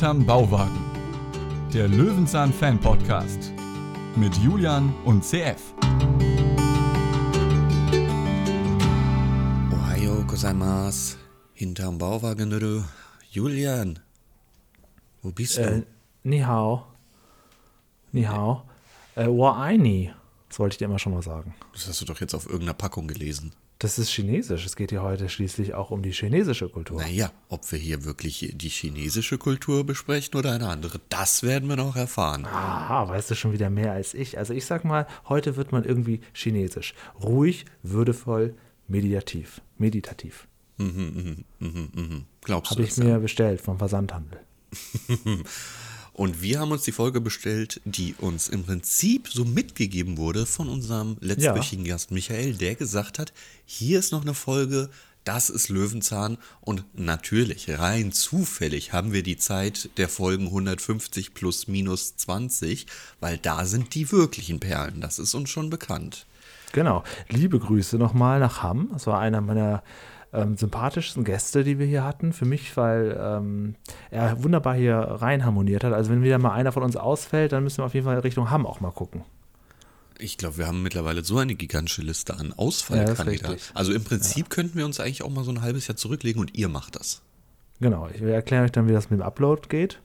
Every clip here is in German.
Hinterm Bauwagen. Der Löwenzahn Fan Podcast mit Julian und CF. Ohio gozaimasu. Hinterm Bauwagen, du. Julian. Wo bist du? Äh, ni hao. Ni hao. Äh, wa aini. Das wollte ich dir immer schon mal sagen. Das hast du doch jetzt auf irgendeiner Packung gelesen. Das ist chinesisch. Es geht hier heute schließlich auch um die chinesische Kultur. Naja, ob wir hier wirklich die chinesische Kultur besprechen oder eine andere, das werden wir noch erfahren. Aha, weißt du schon wieder mehr als ich. Also ich sag mal, heute wird man irgendwie chinesisch. Ruhig, würdevoll, meditativ. Meditativ. Glaubst du Habe ich mir bestellt vom Versandhandel. Und wir haben uns die Folge bestellt, die uns im Prinzip so mitgegeben wurde von unserem letztwöchigen Gast Michael, der gesagt hat, hier ist noch eine Folge, das ist Löwenzahn und natürlich, rein zufällig haben wir die Zeit der Folgen 150 plus minus 20, weil da sind die wirklichen Perlen, das ist uns schon bekannt. Genau. Liebe Grüße nochmal nach Hamm. Das war einer meiner ähm, sympathischsten Gäste, die wir hier hatten. Für mich, weil ähm, er wunderbar hier rein harmoniert hat. Also wenn wieder mal einer von uns ausfällt, dann müssen wir auf jeden Fall Richtung Hamm auch mal gucken. Ich glaube, wir haben mittlerweile so eine gigantische Liste an Ja, Ausfallkandidaten. richtig. also im Prinzip könnten wir uns eigentlich auch mal so ein halbes Jahr zurücklegen und ihr macht das. Genau. Ich erkläre euch dann, wie das mit dem Upload geht.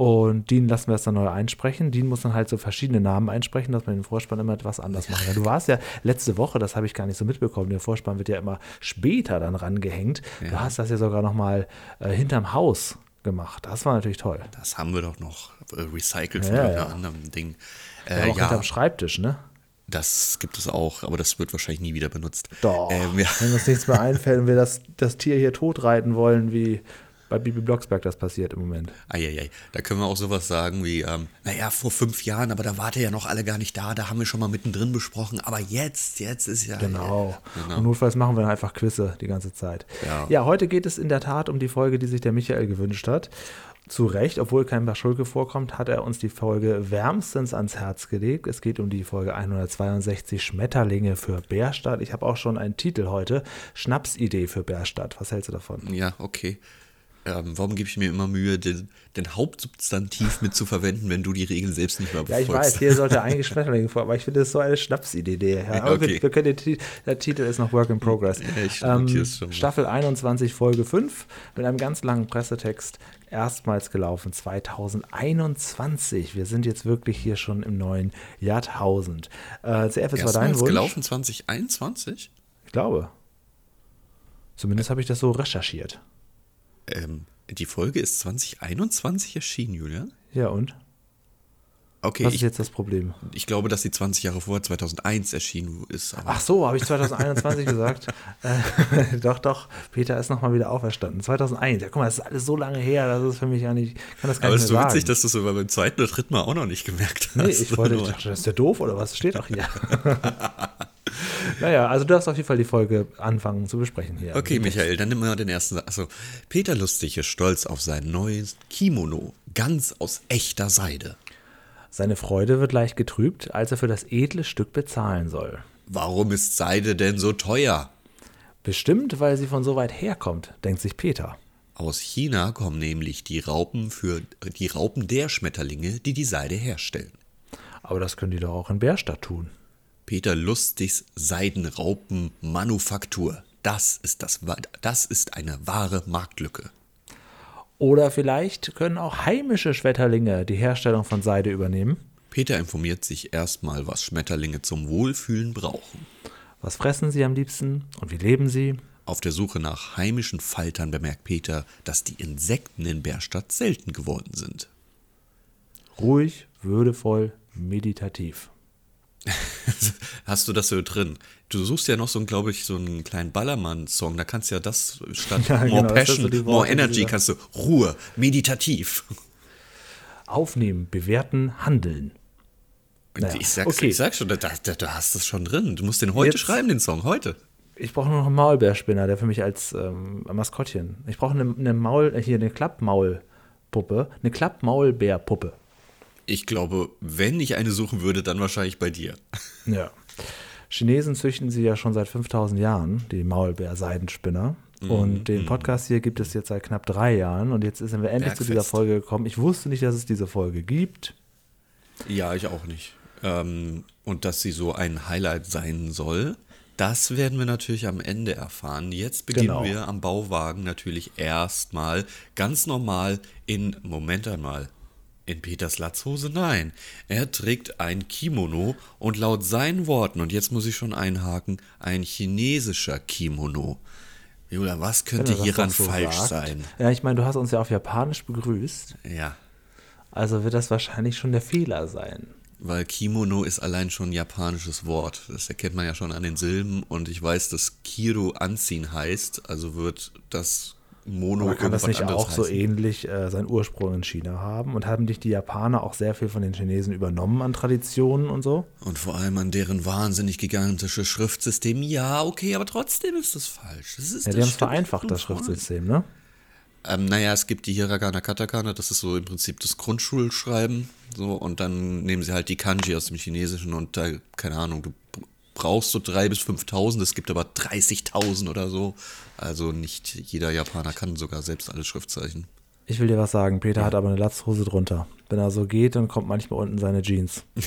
Und Dean lassen wir es dann neu einsprechen. Dean muss dann halt so verschiedene Namen einsprechen, dass man den Vorspann immer etwas anders kann. Du warst ja letzte Woche, das habe ich gar nicht so mitbekommen, der Vorspann wird ja immer später dann rangehängt. Du hast das ja sogar nochmal äh, hinterm Haus gemacht. Das war natürlich toll. Das haben wir doch noch äh, recycelt von Ja, irgendeinem ja. anderen Ding. Ja, Äh, auch ja, hinterm Schreibtisch, ne? das gibt es auch, aber das wird wahrscheinlich nie wieder benutzt. Doch. Ähm, ja, Wenn uns nichts mehr einfällt und wir das, das Tier hier totreiten wollen, wie bei Bibi Blocksberg das passiert im Moment. Eieiei. Da können wir auch sowas sagen wie, ähm, naja, vor fünf Jahren, aber da wart ihr ja noch alle gar nicht da, da haben wir schon mal mittendrin besprochen, aber jetzt, jetzt ist ja. Genau. Genau. Und notfalls machen wir dann einfach Quizze die ganze Zeit. Ja. heute geht es in der Tat um die Folge, die sich der Michael gewünscht hat. Zu Recht, obwohl kein Baschulke vorkommt, hat er uns die Folge wärmstens ans Herz gelegt. Es geht um die Folge 162 Schmetterlinge für Bärstadt. Ich habe auch schon einen Titel heute. Schnapsidee für Bärstadt. Was hältst du davon? Ja, okay. Ähm, warum gebe ich mir immer Mühe, den, den Hauptsubstantiv mit zu verwenden, wenn du die Regeln selbst nicht mehr Ja, ich befolgst? weiß, hier sollte eigentlich Schmetterlinge vor, aber ich finde das so eine Schnapsidee. Ja, aber Okay. wir, wir können den, der Titel ist noch Work in Progress. Ja, ich notier's schon mal. Staffel 21, Folge 5 mit einem ganz langen Pressetext. Erstmals gelaufen 2021. Wir sind jetzt wirklich hier schon im neuen Jahrtausend. Äh, CF, es war dein Wunsch. gelaufen 2021? Ich glaube. Zumindest habe ich das so recherchiert. Ähm, die Folge ist 2021 erschienen, Julian? Ja, und? Okay, Was ist ich, jetzt das Problem? ich glaube, dass sie 20 Jahre vor 2001 erschienen ist. Ach so, habe ich 2021 gesagt? Äh, doch, doch. Peter ist nochmal wieder auferstanden. 2001. Ja, guck mal, das ist alles so lange her. Das ist für mich ja nicht. Ich kann das gar aber es ist so sagen. witzig, dass du es beim zweiten oder dritten Mal auch noch nicht gemerkt hast. Nee, ich wollte, ich dachte, das ist der doof oder was? Steht doch hier. naja, also du darfst auf jeden Fall die Folge anfangen zu besprechen hier. Okay, Michael, dann nimm mal den ersten. Sa- Also, Peter Lustig ist stolz auf sein neues Kimono, ganz aus echter Seide. Seine Freude wird leicht getrübt, als er für das edle Stück bezahlen soll. Warum ist Seide denn so teuer? Bestimmt, weil sie von so weit herkommt, denkt sich Peter. Aus China kommen nämlich die Raupen für die Raupen der Schmetterlinge, die die Seide herstellen. Aber das können die doch auch in Bärstadt tun. Peter Lustigs Seidenraupenmanufaktur. Das ist das, das ist eine wahre Marktlücke. Oder vielleicht können auch heimische Schmetterlinge die Herstellung von Seide übernehmen. Peter informiert sich erstmal, was Schmetterlinge zum Wohlfühlen brauchen. Was fressen sie am liebsten und wie leben sie? Auf der Suche nach heimischen Faltern bemerkt Peter, dass die Insekten in Bärstadt selten geworden sind. Ruhig, würdevoll, meditativ. Hast du das so drin? Du suchst ja noch so, glaube ich, so einen kleinen Ballermann-Song. Da kannst du ja das statt Ja, More genau, das so Passion, die More Energy, kannst du Ruhe, meditativ. Aufnehmen, bewerten, handeln. Naja, Ich, sag's, okay. ich sag schon, da, da, du hast es schon drin. Du musst den heute Jetzt- schreiben, den Song, heute. Ich brauche nur noch einen Maulbärspinner, der für mich als ähm, Maskottchen. Ich brauche eine, eine Maul, äh, hier eine Klappmaulpuppe, eine Klappmaulbärpuppe. Ich glaube, wenn ich eine suchen würde, dann wahrscheinlich bei dir. Ja. Chinesen züchten sie ja schon seit 5000 Jahren, die Maulbeerseidenspinner. Und den Podcast hier gibt es jetzt seit knapp drei Jahren und jetzt sind wir endlich zu dieser Bergfest. Folge gekommen. Ich wusste nicht, dass es diese Folge gibt. Ja, ich auch nicht. Ähm, und dass sie so ein Highlight sein soll, das werden wir natürlich am Ende erfahren. Jetzt beginnen Genau. wir am Bauwagen natürlich erstmal ganz normal in, Moment einmal, in Peters Latzhose? Nein. Er trägt ein Kimono und laut seinen Worten, und jetzt muss ich schon einhaken, ein chinesischer Kimono. Julia, was könnte er hieran so falsch sagt. sein? Ja, ich meine, du hast uns ja auf Japanisch begrüßt. Ja. Also wird das wahrscheinlich schon der Fehler sein. Weil Kimono ist allein schon ein japanisches Wort. Das erkennt man ja schon an den Silben. Und ich weiß, dass Kiro anziehen heißt. Also wird das Mono Aber kann das nicht auch so heißen. ähnlich äh, seinen Ursprung in China haben? Und haben nicht die Japaner auch sehr viel von den Chinesen übernommen an Traditionen und so? Und vor allem an deren wahnsinnig gigantische Schriftsystem. Ja, okay, aber trotzdem ist das falsch. Das ist, Ja, die haben es vereinfacht, das. Schriftsystem, ne? Ähm, naja, es gibt die Hiragana Katakana, das ist so im Prinzip das Grundschulschreiben. So, und dann nehmen sie halt die Kanji aus dem Chinesischen und da, keine Ahnung, du brauchst so 3.000 bis 5.000, es gibt aber 30.000 oder so. Also nicht jeder Japaner kann sogar selbst alle Schriftzeichen. Ich will dir was sagen, Peter hat aber eine Latzhose drunter. Wenn er so geht, dann kommt manchmal unten seine Jeans.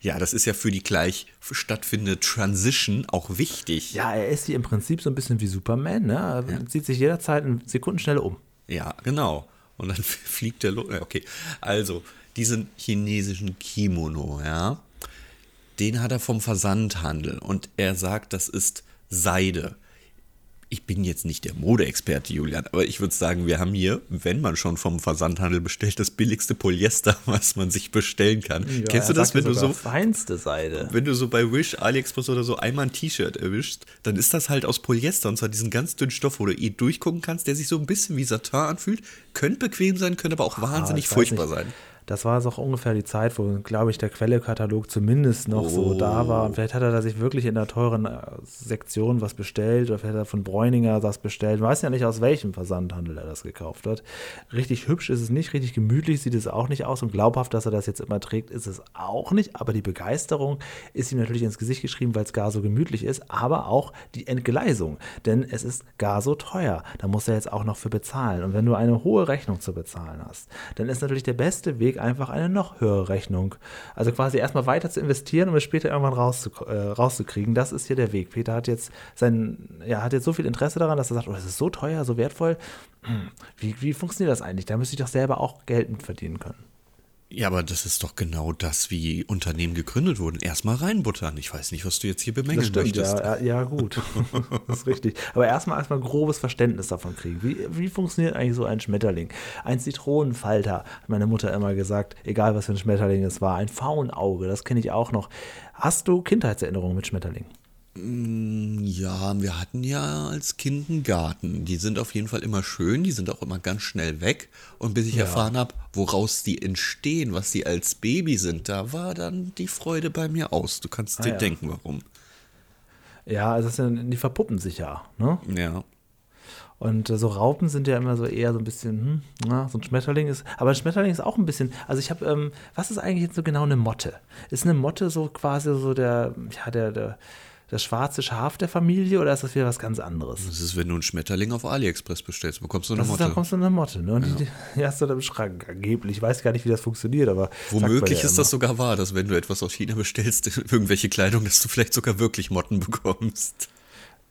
Ja, das ist ja für die gleich stattfindende Transition auch wichtig. Ja, er ist hier im Prinzip so ein bisschen wie Superman, ne? Er zieht sich jederzeit in Sekundenschnelle um. Ja, genau. Und dann fliegt der Lo ja, Okay, also diesen chinesischen Kimono, ja, den hat er vom Versandhandel und er sagt, das ist Seide. Ich bin jetzt nicht der Modeexperte, Julian, aber ich würde sagen, wir haben hier, wenn man schon vom Versandhandel bestellt, das billigste Polyester, was man sich bestellen kann. Ja, Kennst du das, wenn du so feinste Seide. wenn du so bei Wish, AliExpress oder so einmal ein T-Shirt erwischst, dann ist das halt aus Polyester und zwar diesen ganz dünnen Stoff, wo du eh durchgucken kannst, der sich so ein bisschen wie Satin anfühlt. Könnte bequem sein, könnte aber auch wahnsinnig Ah, ich weiß furchtbar sein. Das war auch ungefähr die Zeit, wo, glaube ich, der Quellekatalog zumindest noch so da war. Und vielleicht hat er da sich wirklich in der teuren äh, Sektion was bestellt oder vielleicht hat er von Bräuninger das bestellt. Man weiß ja nicht, aus welchem Versandhandel er das gekauft hat. Richtig hübsch ist es nicht, richtig gemütlich sieht es auch nicht aus und glaubhaft, dass er das jetzt immer trägt, ist es auch nicht. Aber die Begeisterung ist ihm natürlich ins Gesicht geschrieben, weil es gar so gemütlich ist, aber auch die Entgleisung. Denn es ist gar so teuer. Da muss er jetzt auch noch für bezahlen. Und wenn du eine hohe Rechnung zu bezahlen hast, dann ist natürlich der beste Weg einfach eine noch höhere Rechnung. Also quasi erstmal weiter zu investieren, um es später irgendwann rauszuk äh, rauszukriegen. Das ist hier der Weg. Peter hat jetzt sein, ja, hat jetzt so viel Interesse daran, dass er sagt, oh, das ist so teuer, so wertvoll. Hm, Wie, wie funktioniert das eigentlich? Da müsste ich doch selber auch Geld mit verdienen können. Ja, aber das ist doch genau das, wie Unternehmen gegründet wurden. Erstmal reinbuttern. Ich weiß nicht, was du jetzt hier Das bemängeln stimmt, möchtest. ja, ja, gut. das ist richtig. Aber erstmal erstmal ein grobes Verständnis davon kriegen. Wie, wie funktioniert eigentlich so ein Schmetterling? Ein Zitronenfalter, hat meine Mutter immer gesagt, egal was für ein Schmetterling es war. Ein Faunauge, das kenne ich auch noch. Hast du Kindheitserinnerungen mit Schmetterlingen? Ja, wir hatten ja als Kind einen Garten. Die sind auf jeden Fall immer schön, die sind auch immer ganz schnell weg. Und bis ich erfahren habe, woraus die entstehen, was sie als Baby sind, da war dann die Freude bei mir aus. Du kannst dir ja. denken, warum. Ja, also sind, die verpuppen sich ja. Ne? Ja. Und äh, so Raupen sind ja immer so eher so ein bisschen, hm, na, so ein Schmetterling ist, aber ein Schmetterling ist auch ein bisschen, also ich habe, ähm, was ist eigentlich jetzt so genau eine Motte? Ist eine Motte so quasi so der, ja, der, der, das schwarze Schaf der Familie oder ist das wieder was ganz anderes? Das ist, wenn du einen Schmetterling auf AliExpress bestellst, bekommst du eine Das ist, da Motte. kommst du eine Motte, ne? Und die, die hast du dann im Schrank angeblich. Ich weiß gar nicht, wie das funktioniert, aber. Womöglich ja ist immer. das sogar wahr, dass wenn du etwas aus China bestellst, irgendwelche Kleidung, dass du vielleicht sogar wirklich Motten bekommst.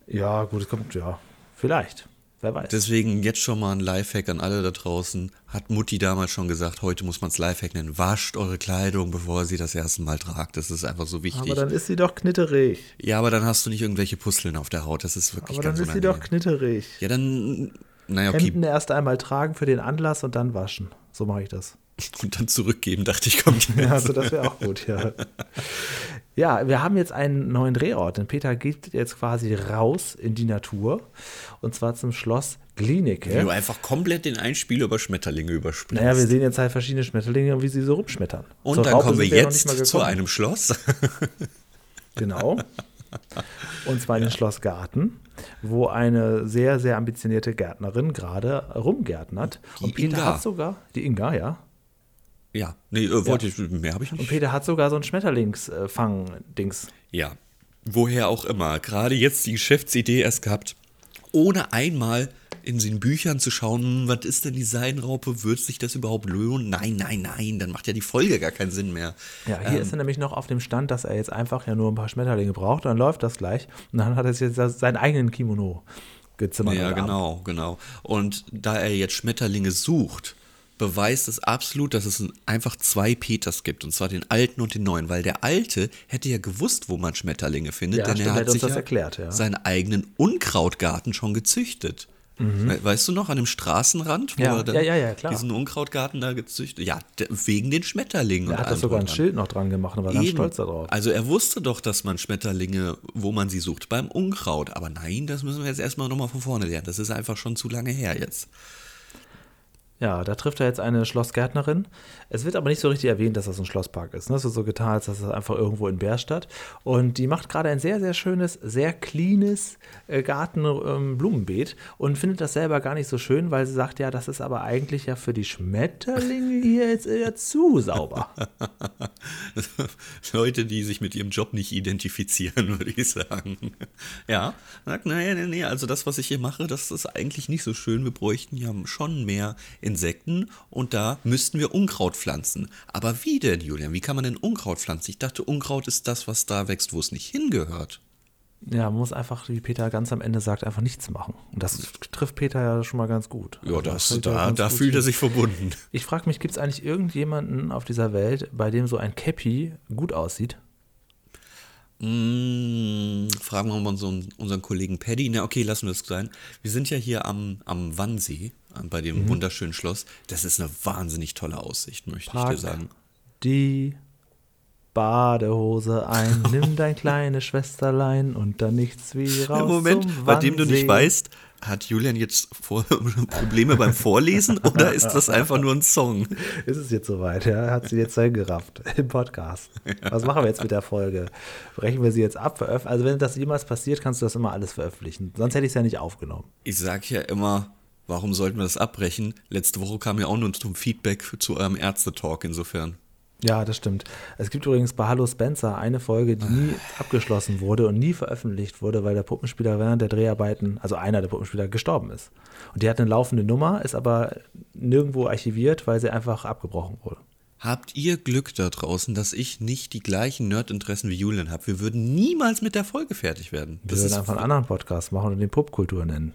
Ja, gut, es kommt, ja. Vielleicht. Wer weiß. Deswegen jetzt schon mal ein Lifehack an alle da draußen. Hat Mutti damals schon gesagt, heute muss man es Lifehack nennen. Wascht eure Kleidung, bevor ihr sie das erste Mal tragt. Das ist einfach so wichtig. aber dann ist sie doch knitterig. ja, aber dann hast du nicht irgendwelche Pusteln auf der Haut. Das ist wirklich Aber dann ganz ist sie doch unangenehm. knitterig. Ja, dann, naja, okay. Hemden erst einmal tragen für den Anlass und dann waschen. So mache ich das. Und dann zurückgeben, dachte ich, kommt Ja, also das wäre auch gut, ja. Ja, wir haben jetzt einen neuen Drehort, denn Peter geht jetzt quasi raus in die Natur und zwar zum Schloss Wie Glienicke. du einfach komplett den Einspieler über Schmetterlinge überspringst. Naja, wir sehen jetzt halt verschiedene Schmetterlinge und wie sie so rumschmettern. Und Zur dann Raupe kommen wir jetzt mal zu einem Schloss. Genau. Und zwar in den Schlossgarten, wo eine sehr, sehr ambitionierte Gärtnerin gerade rumgärtnert. Die Und Peter Inga. hat sogar, die Inga, ja. Ja, nee, äh, wollte ich, mehr habe ich Und nicht. Peter hat sogar so ein Schmetterlingsfang-Dings. Ja, woher auch immer. Gerade jetzt die Geschäftsidee erst gehabt. ohne einmal in den Büchern zu schauen, hm, was ist denn die Seidenraupe, wird sich das überhaupt lohnen? Nein, nein, nein, dann macht ja die Folge gar keinen Sinn mehr. Ja, hier ähm, ist er nämlich noch auf dem Stand, dass er jetzt einfach ja nur ein paar Schmetterlinge braucht und dann läuft das gleich und dann hat er jetzt seinen eigenen Kimono gezimmert. Ja, genau, genau. Und da er jetzt Schmetterlinge sucht, beweist es absolut, dass es einfach zwei Peters gibt, und zwar den alten und den neuen, weil der alte hätte ja gewusst, wo man Schmetterlinge findet, ja, denn stimmt, er hat sich ja erklärt, ja. seinen eigenen Unkrautgarten schon gezüchtet. Mhm. Weißt du noch, an dem Straßenrand, wo ja, er dann ja, ja, diesen Unkrautgarten da gezüchtet Ja, wegen den Schmetterlingen. Er hat da sogar ein Schild noch dran gemacht und war Eben. ganz stolz darauf. Also er wusste doch, dass man Schmetterlinge, wo man sie sucht, beim Unkraut. Aber nein, das müssen wir jetzt erstmal nochmal von vorne lernen. Das ist einfach schon zu lange her jetzt. Ja, da trifft er jetzt eine Schlossgärtnerin. Es wird aber nicht so richtig erwähnt, dass das ein Schlosspark ist. Ne? Es wird so getan, als dass es einfach irgendwo in Bärstadt. Und die macht gerade ein sehr, sehr schönes, sehr cleanes äh, Garten-Blumenbeet ähm, und findet das selber gar nicht so schön, weil sie sagt, ja, das ist aber eigentlich ja für die Schmetterlinge hier jetzt eher zu sauber. Leute, die sich mit ihrem Job nicht identifizieren, würde ich sagen. Ja, sagt, naja, nee, nee, also das, was ich hier mache, das ist eigentlich nicht so schön. Wir bräuchten ja schon mehr Insekten und da müssten wir Unkraut pflanzen. Aber wie denn, Julian? Wie kann man denn Unkraut pflanzen? Ich dachte, Unkraut ist das, was da wächst, wo es nicht hingehört. Ja, man muss einfach, wie Peter ganz am Ende sagt, einfach nichts machen. Und das trifft Peter ja schon mal ganz gut. Ja, das, das da, da fühlt er sich verbunden. Ich frage mich, gibt es eigentlich irgendjemanden auf dieser Welt, bei dem so ein Cappy gut aussieht? Mmh, fragen wir mal unseren, unseren Kollegen Paddy. Na, okay, lassen wir es sein. Wir sind ja hier am, am Wannsee, bei dem mhm. wunderschönen Schloss. Das ist eine wahnsinnig tolle Aussicht, möchte Park ich dir sagen. Die Badehose ein, nimm dein kleines Schwesterlein und dann nichts wie raus. Moment, bei dem du nicht weißt, hat Julian jetzt Probleme beim Vorlesen oder ist das einfach nur ein Song? Ist es jetzt soweit, ja? Hat sie jetzt gerafft im Podcast. Was machen wir jetzt mit der Folge? Brechen wir sie jetzt ab? Also, wenn das jemals passiert, kannst du das immer alles veröffentlichen. Sonst hätte ich es ja nicht aufgenommen. Ich sage ja immer, warum sollten wir das abbrechen? Letzte Woche kam ja auch nur zum Feedback zu eurem Ärztetalk insofern. Ja, das stimmt. Es gibt übrigens bei Hallo Spencer eine Folge, die nie abgeschlossen wurde und nie veröffentlicht wurde, weil der Puppenspieler während der Dreharbeiten, also einer der Puppenspieler, gestorben ist. Und die hat eine laufende Nummer, ist aber nirgendwo archiviert, weil sie einfach abgebrochen wurde. Habt ihr Glück da draußen, dass ich nicht die gleichen Nerdinteressen wie Julian habe? Wir würden niemals mit der Folge fertig werden. Das Wir würden einfach einen anderen Podcast machen und den Popkultur nennen.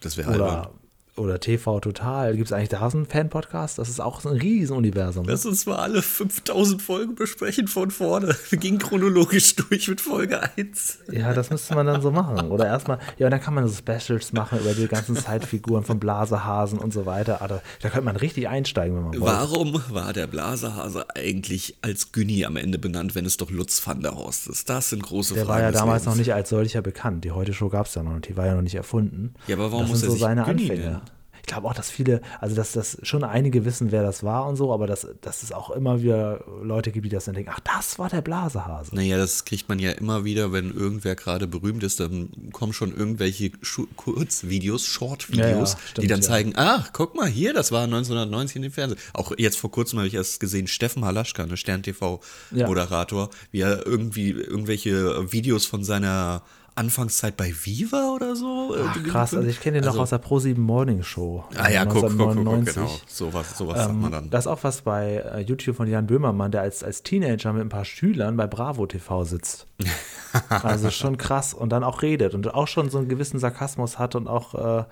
Das wäre albern oder TV Total. Gibt es eigentlich da so einen Fan-Podcast? Das ist auch so ein Riesenuniversum. Lass uns mal alle 5000 Folgen besprechen von vorne. Wir gehen chronologisch durch mit Folge 1. Ja, das müsste man dann so machen. Oder erstmal, ja, und dann kann man so Specials machen über die ganzen Zeitfiguren von Blasehasen und so weiter. Also, da könnte man richtig einsteigen, wenn man wollte. Warum war der Blasehase eigentlich als Günni am Ende benannt, wenn es doch Lutz van der Horst ist? Das sind große der Fragen. Der war ja damals noch nicht als solcher bekannt. Die Heute Show gab es ja noch nicht. Die war ja noch nicht erfunden. Ja, aber warum das muss er so sich seine Günni Anfänge. Nennen? Ich glaube auch, dass viele, also dass das schon einige wissen, wer das war und so, aber dass, dass es auch immer wieder Leute gibt, die das dann denken, ach, das war der Blasehase. Naja, das kriegt man ja immer wieder, wenn irgendwer gerade berühmt ist, dann kommen schon irgendwelche Kurzvideos, Short-Videos, ja, ja, die dann zeigen, ach, guck mal hier, das war 1990 in dem Fernsehen. Auch jetzt vor kurzem habe ich erst gesehen, Steffen Halaschka, eine Stern-TV-Moderator, wie er irgendwie irgendwelche Videos von seiner Anfangszeit bei Viva oder so. Ach, krass, also ich kenne den also, noch aus der Pro7 Morning Show. Ah ja, guck, guck, guck, genau. Sowas, sowas ähm, sagt man dann. Das ist auch was bei äh, YouTube von Jan Böhmermann, der als, als Teenager mit ein paar Schülern bei Bravo TV sitzt. also schon krass und dann auch redet und auch schon so einen gewissen Sarkasmus hat und auch äh,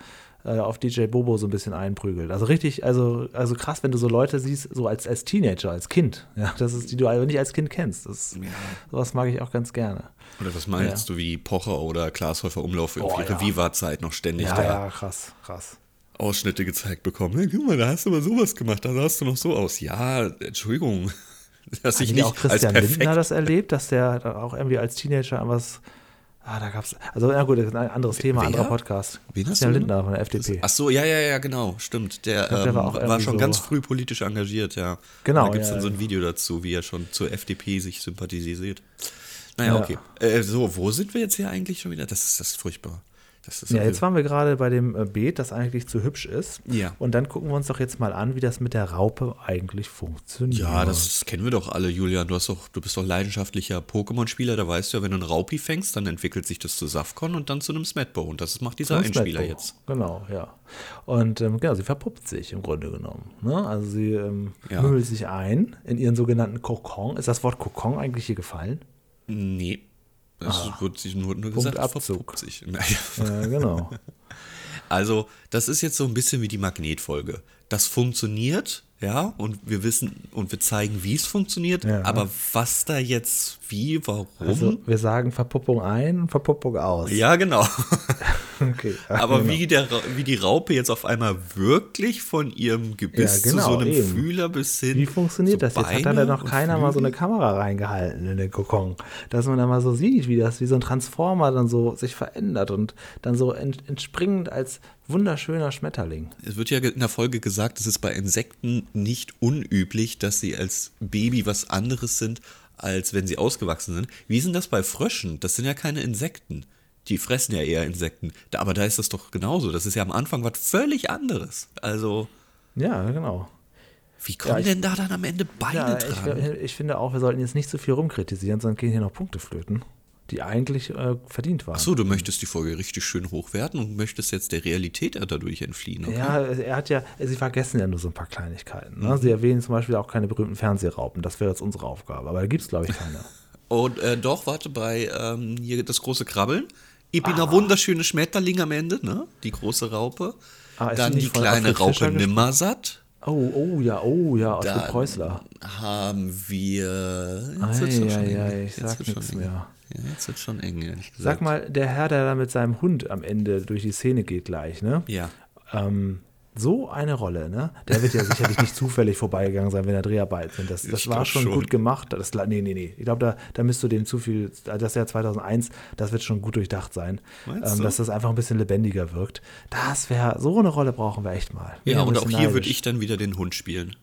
äh, auf DJ Bobo so ein bisschen einprügelt. Also richtig, also, also krass, wenn du so Leute siehst, so als, als Teenager, als Kind. Ja, das ist, die du nicht als Kind kennst. Das, ja. Sowas mag ich auch ganz gerne. Oder was meinst ja. du, wie Pocher oder Glashäufer Umlauf für oh, ihre ja. Viva-Zeit noch ständig ja, da ja, krass, krass. Ausschnitte gezeigt bekommen. Hey, guck mal, da hast du mal sowas gemacht, da sahst du noch so aus. Ja, Entschuldigung. Dass ich nicht auch Christian Lindner das erlebt, dass der auch irgendwie als Teenager was Ah, da gab's. Also, ja, gut, das ist ein anderes Thema, Wer? anderer Podcast. Wen hast Christian Lindner von der FDP. Ach so, ja, ja, ja, genau, stimmt. Der, glaub, der ähm, war, war, schon so ganz früh politisch engagiert, ja. Genau. Da gibt es ja, dann so ein Video dazu, wie er schon zur FDP sich sympathisiert. Naja, ja. okay. Äh, so, wo sind wir jetzt hier eigentlich schon wieder? Das ist das ist furchtbar. Ja, jetzt waren wir gerade bei dem äh, Beet, das eigentlich zu hübsch ist. Ja. Und dann gucken wir uns doch jetzt mal an, wie das mit der Raupe eigentlich funktioniert. Ja, das kennen wir doch alle, Julian. Du, hast doch, du bist doch leidenschaftlicher Pokémon-Spieler. Da weißt du ja, wenn du einen Raupi fängst, dann entwickelt sich das zu Safcon und dann zu einem Smetbo. Und das macht dieser Einspieler jetzt. Genau, ja. Und ähm, genau, sie verpuppt sich im Grunde genommen. Ne? Also sie ähm, Ja. mümmelt sich ein in ihren sogenannten Kokon. Ist das Wort Kokon eigentlich hier gefallen? Nee. Das wird sich nur, nur Punkt gesagt, Abzug. Naja. Ja, genau. Also, das ist jetzt so ein bisschen wie die Magnetfolge. Das funktioniert, ja, und wir wissen und wir zeigen, wie es funktioniert, Ja. aber was da jetzt, wie, warum? Also wir sagen Verpuppung ein Verpuppung aus. ja, genau. Okay. Aber genau. wie, der, wie die Raupe jetzt auf einmal wirklich von ihrem Gebiss Ja, genau, zu so einem eben. Fühler bis hin. Wie funktioniert das jetzt? Hat da Beine noch keiner mal so eine Flügel? Kamera reingehalten in den Kokon, dass man da mal so sieht, wie das wie so ein Transformer dann so sich verändert und dann so ent, entspringend als wunderschöner Schmetterling. Es wird ja in der Folge gesagt, es ist bei Insekten nicht unüblich, dass sie als Baby was anderes sind, als wenn sie ausgewachsen sind. Wie ist denn das bei Fröschen? Das sind ja keine Insekten. Die fressen ja eher Insekten. Da, aber da ist das doch genauso. Das ist ja am Anfang was völlig anderes. Also, Ja, genau. wie kommen Ja, ich- denn da dann am Ende Beine Ja, dran? ich, ich finde auch, wir sollten jetzt nicht so viel rumkritisieren, sondern gehen hier noch Punkte flöten, die eigentlich äh, verdient waren. Ach so, du möchtest die Folge richtig schön hochwerten und möchtest jetzt der Realität dadurch entfliehen. Okay? Ja, er hat ja, sie vergessen ja nur so ein paar Kleinigkeiten. Mhm. Ne? Sie erwähnen zum Beispiel auch keine berühmten Fernsehraupen. Das wäre jetzt unsere Aufgabe. Aber da gibt es, glaube ich, keine. Und äh, doch, warte, bei ähm, hier das große Krabbeln. Ich bin ein wunderschöner Schmetterling am Ende, ne? Die große Raupe. Ah, Dann die kleine Fischer Raupe? Nimmersatt. Oh, oh, ja, oh, ja, aus dem Preußler. haben wir. Ei, ei, ei, ich sag nichts mehr. Ja, jetzt wird schon eng, ehrlich gesagt. Sag mal, der Herr, der da mit seinem Hund am Ende durch die Szene geht gleich, ne? Ja. Ähm, so eine Rolle, ne? Der wird ja sicherlich nicht zufällig vorbeigegangen sein, wenn da Dreharbeiten sind. Das, das war schon, schon. gut gemacht. Das, nee, nee, nee. Ich glaube, da, da müsst du dem zu viel, das Jahr 2001, das wird schon gut durchdacht sein. Ähm, du? dass das einfach ein bisschen lebendiger wirkt. Das wäre, so eine Rolle brauchen wir echt mal. Ja, und auch hier würde ich dann wieder den Hund spielen.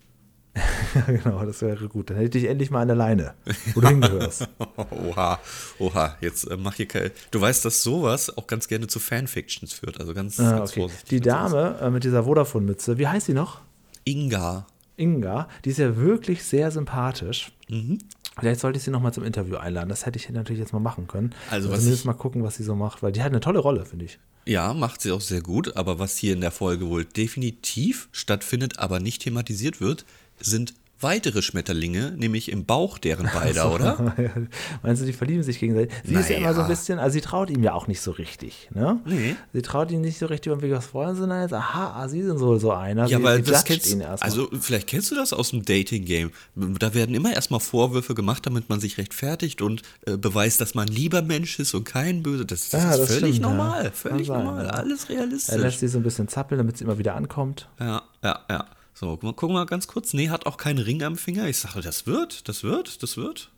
Ja, genau, das wäre gut. Dann hätte ich endlich mal an der Leine, wo du hingehörst. Oha, oha, jetzt äh, mach hier kein. Du weißt, dass sowas auch ganz gerne zu Fanfictions führt. Also ganz, Ah, ganz okay. vorsichtig. Die. Dame äh, mit dieser Vodafone-Mütze, wie heißt sie noch? Inga. Inga, die ist ja wirklich sehr sympathisch. Mhm. Vielleicht sollte ich sie nochmal zum Interview einladen. Das hätte ich natürlich jetzt mal machen können. Also, Oder was zumindest ich- mal gucken, was sie so macht, weil die hat eine tolle Rolle, finde ich. Ja, macht sie auch sehr gut, aber was hier in der Folge wohl definitiv stattfindet, aber nicht thematisiert wird, sind weitere Schmetterlinge, nämlich im Bauch deren beider, oder? Meinst du, die verlieben sich gegenseitig? Sie ist ja Naja. immer so ein bisschen, also sie traut ihm ja auch nicht so richtig, ne? Nee. Sie traut ihm nicht so richtig, und was wollen sie denn jetzt? Aha, ah, sie sind so, so einer. Ja, sie, weil sie das kennst ihn erstmal. Also, vielleicht kennst du das aus dem Dating-Game. Da werden immer erstmal Vorwürfe gemacht, damit man sich rechtfertigt und äh, beweist, dass man ein lieber Mensch ist und kein böse. Das, das Ja, ist das völlig stimmt, ja. normal. Kann Völlig normal. ja. Alles er lässt realistisch. sie so ein bisschen zappeln, damit sie immer wieder ankommt. Ja, ja, ja. So, guck mal, guck mal ganz kurz. Nee, hat auch keinen Ring am Finger. Ich sage, das wird, das wird, das wird.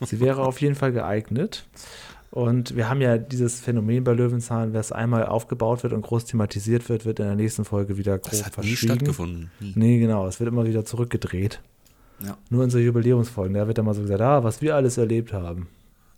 Sie wäre auf jeden Fall geeignet. Und wir haben ja dieses Phänomen bei Löwenzahn, wer es einmal aufgebaut wird und groß thematisiert wird, wird in der nächsten Folge wieder grob Das hat nie stattgefunden. Nie. Nee, genau, es wird immer wieder zurückgedreht. Ja. Nur in so Jubiläumsfolgen, da wird dann mal so gesagt, ah, was wir alles erlebt haben.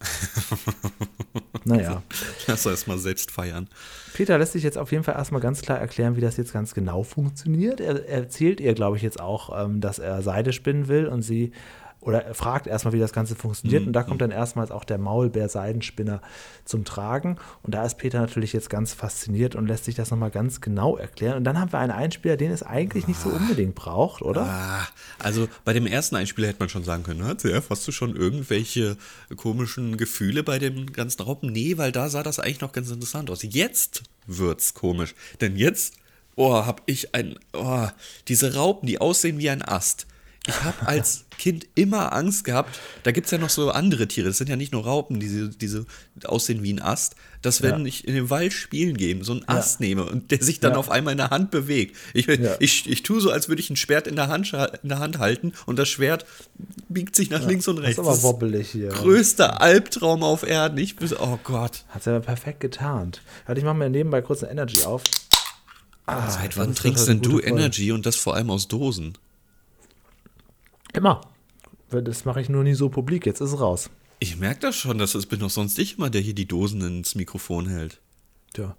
naja. Lass erst mal selbst feiern. Peter lässt sich jetzt auf jeden Fall erstmal ganz klar erklären, wie das jetzt ganz genau funktioniert. Er erzählt ihr, glaube ich, jetzt auch, ähm, dass er Seide spinnen will und sie oder er fragt erstmal, wie das Ganze funktioniert. Und da kommt dann erstmals auch der Maulbeer-Seidenspinner zum Tragen. Und da ist Peter natürlich jetzt ganz fasziniert und lässt sich das nochmal ganz genau erklären. Und dann haben wir einen Einspieler, den es eigentlich nicht so unbedingt braucht, oder? Ah, also bei dem ersten Einspieler hätte man schon sagen können, na, CF, hast du schon irgendwelche komischen Gefühle bei dem ganzen Raupen? Nee, weil da sah das eigentlich noch ganz interessant aus. Jetzt wird's komisch. Denn jetzt, oh, hab ich ein, oh, diese Raupen, die aussehen wie ein Ast. Ich habe als Kind immer Angst gehabt, da gibt es ja noch so andere Tiere, das sind ja nicht nur Raupen, die diese aussehen wie ein Ast, dass wenn Ja. ich in den Wald spielen gehe, so einen Ast nehme und der sich dann Ja. auf einmal in der Hand bewegt. Ich, Ja. ich, ich tue so, als würde ich ein Schwert in der Hand, in der Hand halten und das Schwert biegt sich nach links und Das rechts. ist aber wobbelig hier. größter Albtraum auf Erden. Ich bin, oh Gott. Hat sie aber perfekt getarnt. Warte, ich mache mir nebenbei kurz eine Energy auf. Ah, Seit das wann trinkst denn du. Energy und das vor allem aus Dosen? Immer. Das mache ich nur nie so publik. Jetzt ist es raus. Ich merke das schon, dass es bin doch sonst ich immer, der hier die Dosen ins Mikrofon hält. Tja.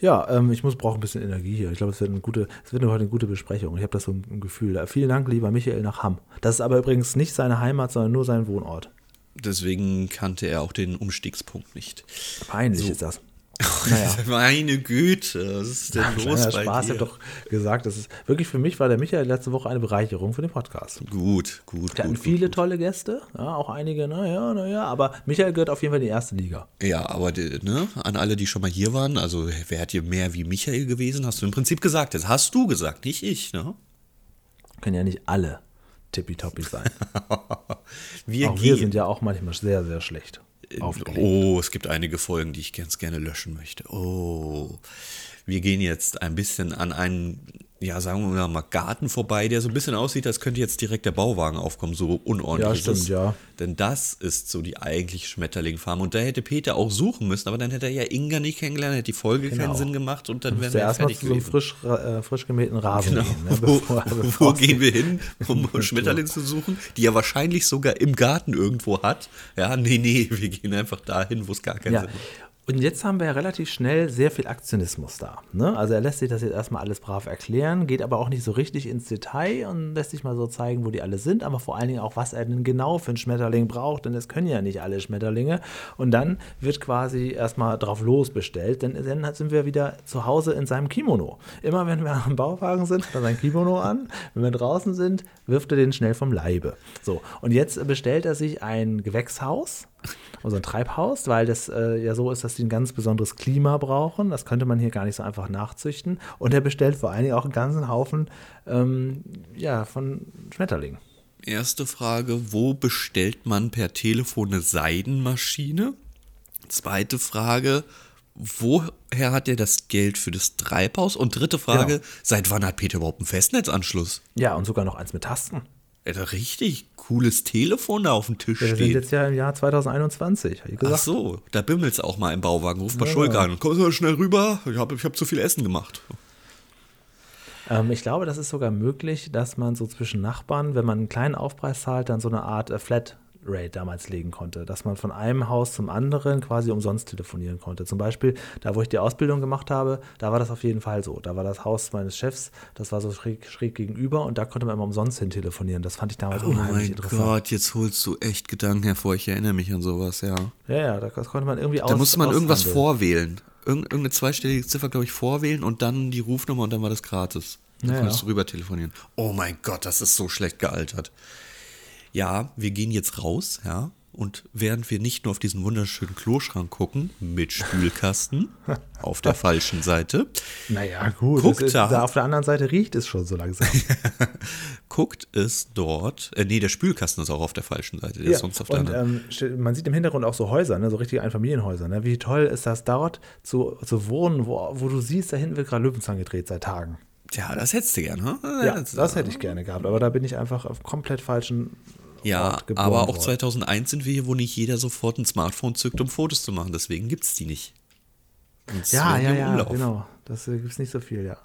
Ja, ähm, ich muss brauche ein bisschen Energie hier. Ich glaube, es wird eine gute, es wird heute eine gute Besprechung. Ich habe das so ein Gefühl. Vielen Dank, lieber Michael nach Hamm. Das ist aber übrigens nicht seine Heimat, sondern nur sein Wohnort. Deswegen kannte er auch den Umstiegspunkt nicht. Peinlich so. ist das. Naja. Meine Güte, was ist denn Ach, los bei Spaß, dir? Ich habe doch gesagt, das ist wirklich für mich war der Michael letzte Woche eine Bereicherung für den Podcast. Gut, gut. Wir hatten gut, viele gut, tolle Gäste, ja, auch einige, naja, naja, aber Michael gehört auf jeden Fall in die erste Liga. Ja, aber ne, an alle, die schon mal hier waren, also wer hat hier mehr wie Michael gewesen, hast du im Prinzip gesagt. Das hast du gesagt, nicht ich, ne? Können ja nicht alle tippitoppi sein. wir, auch wir sind ja auch manchmal sehr, sehr schlecht. Aufgelegt. Oh, es gibt einige Folgen, die ich ganz gerne löschen möchte. Oh, wir gehen jetzt ein bisschen an einen ja, sagen wir mal, Garten vorbei, der so ein bisschen aussieht, als könnte jetzt direkt der Bauwagen aufkommen, so unordentlich. Ja, stimmt, ist. ja. Denn das ist so die eigentliche Schmetterlingfarm. Und da hätte Peter auch suchen müssen, aber dann hätte er ja Inga nicht kennengelernt, hätte die Folge genau. keinen Sinn gemacht und dann wären wir fertig zu gewesen. so einem frisch, äh, frisch gemähten Rasen genau. gehen. Ne, bevor, wo, wo gehen wir hin, um Schmetterlinge zu suchen, die er wahrscheinlich sogar im Garten irgendwo hat? Ja, nee, nee, wir gehen einfach dahin, wo es gar keinen ja. Sinn macht. Und jetzt haben wir ja relativ schnell sehr viel Aktionismus da. Ne? Also er lässt sich das jetzt erstmal alles brav erklären, geht aber auch nicht so richtig ins Detail und lässt sich mal so zeigen, wo die alle sind, aber vor allen Dingen auch, was er denn genau für einen Schmetterling braucht, denn es können ja nicht alle Schmetterlinge. Und dann wird quasi erstmal drauf losbestellt, denn dann sind wir wieder zu Hause in seinem Kimono. Immer wenn wir am Bauwagen sind, hat er sein Kimono an. Wenn wir draußen sind, wirft er den schnell vom Leibe. So, und jetzt bestellt er sich ein Gewächshaus unser Treibhaus, weil das äh, ja so ist, dass die ein ganz besonderes Klima brauchen. Das könnte man hier gar nicht so einfach nachzüchten. Und er bestellt vor allen Dingen auch einen ganzen Haufen ähm, ja, von Schmetterlingen. Erste Frage, wo bestellt man per Telefon eine Seidenmaschine? Zweite Frage, woher hat er das Geld für das Treibhaus? Und dritte Frage, genau. seit wann hat Peter überhaupt einen Festnetzanschluss? Ja, und sogar noch eins mit Tasten. Ja, richtig cooles Telefon da auf dem Tisch ja, steht. Wir sind jetzt ja im Jahr 2021, ich gesagt. Ach so, da bimmelt es auch mal im Bauwagen. Ruft mal ja. Schulke an. Komm mal schnell rüber, ich habe ich hab zu viel Essen gemacht. Ähm, ich glaube, das ist sogar möglich, dass man so zwischen Nachbarn, wenn man einen kleinen Aufpreis zahlt, dann so eine Art äh, Flat Rate damals legen konnte, dass man von einem Haus zum anderen quasi umsonst telefonieren konnte. Zum Beispiel, da wo ich die Ausbildung gemacht habe, da war das auf jeden Fall so. Da war das Haus meines Chefs, das war so schräg, schräg gegenüber und da konnte man immer umsonst hin telefonieren. Das fand ich damals oh unheimlich interessant. Oh mein Gott, jetzt holst du echt Gedanken hervor. Ich erinnere mich an sowas, ja. Ja, ja, das konnte man irgendwie aus. Da musste man irgendwas vorwählen. irgendeine zweistellige Ziffer, glaube ich, vorwählen und dann die Rufnummer und dann war das gratis. Dann ja, konntest du rüber telefonieren. Oh mein Gott, das ist so schlecht gealtert ja, wir gehen jetzt raus, ja, und während wir nicht nur auf diesen wunderschönen Kloschrank gucken, mit Spülkasten auf der falschen Seite. Naja, gut. Guckt ist, da, auf der anderen Seite riecht es schon so langsam. guckt es dort. Äh, nee, der Spülkasten ist auch auf der falschen Seite. Der ja, ist sonst auf der und, anderen. Ähm, man sieht im Hintergrund auch so Häuser, ne, so richtige Einfamilienhäuser. Ne? Wie toll ist das dort zu, zu wohnen, wo, wo du siehst, da hinten wird gerade Löwenzahn gedreht seit Tagen. Ja, das hättest du gerne, ne? Ja, das hätte ich gerne gehabt, aber da bin ich einfach auf komplett falschen ja, aber auch worden. 2001 sind wir hier, wo nicht jeder sofort ein Smartphone zückt, um Fotos zu machen. Deswegen gibt es die nicht. Ja, ja, ja, genau. Das äh, gibt es nicht so viel, ja.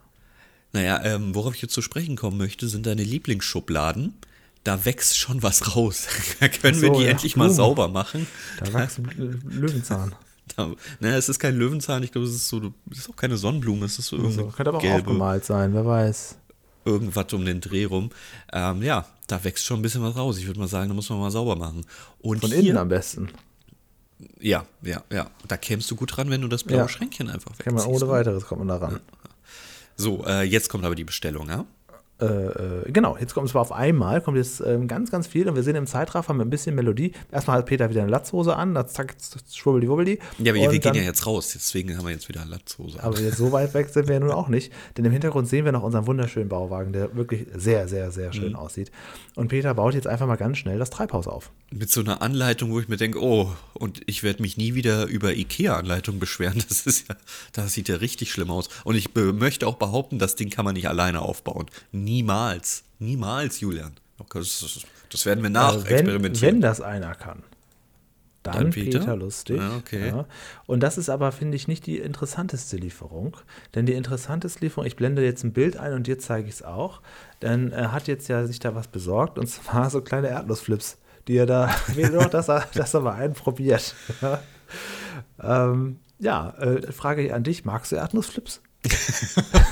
Naja, ähm, worauf ich jetzt zu sprechen kommen möchte, sind deine Lieblingsschubladen. Da wächst schon was raus. da können so, wir die ja, endlich Blumen. mal sauber machen. Da wächst Löwenzahn. Da, naja, es ist kein Löwenzahn, ich glaube, es ist so, es ist auch keine Sonnenblume, es ist so also, Könnte aber auch gelbe, aufgemalt sein, wer weiß. Irgendwas um den Dreh rum. Ähm, ja, da wächst schon ein bisschen was raus. Ich würde mal sagen, da muss man mal sauber machen. Und Von hier, innen am besten. Ja, ja, ja. Da kämst du gut ran, wenn du das blaue ja. Schränkchen einfach wegziehst. ohne weiteres kommt man da ran. So, äh, jetzt kommt aber die Bestellung, ja? Äh, äh, genau, jetzt kommt es auf einmal, kommt jetzt ähm, ganz, ganz viel und wir sehen im Zeitraffer mit ein bisschen Melodie. Erstmal hat Peter wieder eine Latzhose an, da zack, schwubbeli wubbeli. Ja, aber wir gehen ja jetzt raus, deswegen haben wir jetzt wieder eine Latzhose an. Aber jetzt so weit weg sind wir ja nun auch nicht, denn im Hintergrund sehen wir noch unseren wunderschönen Bauwagen, der wirklich sehr, sehr, sehr schön mhm. aussieht. Und Peter baut jetzt einfach mal ganz schnell das Treibhaus auf. Mit so einer Anleitung, wo ich mir denke, oh, und ich werde mich nie wieder über IKEA-Anleitungen beschweren. Das ist ja, das sieht ja richtig schlimm aus. Und ich möchte auch behaupten, das Ding kann man nicht alleine aufbauen. Niemals. Niemals, Julian. Das, werden wir nachexperimentieren. Also wenn, wenn das einer kann. Dann, dann Peter? Peter? Lustig. Ja, okay. Ja. Und das ist aber, finde ich, nicht die interessanteste Lieferung. Denn die interessanteste Lieferung, ich blende jetzt ein Bild ein und dir zeige ich es auch. Denn er hat jetzt ja sich da was besorgt und zwar so kleine Erdnussflips, die er da, will noch, dass er, dass er mal einen probiert. ähm, Ja, äh, frage ich an dich, magst du Erdnussflips?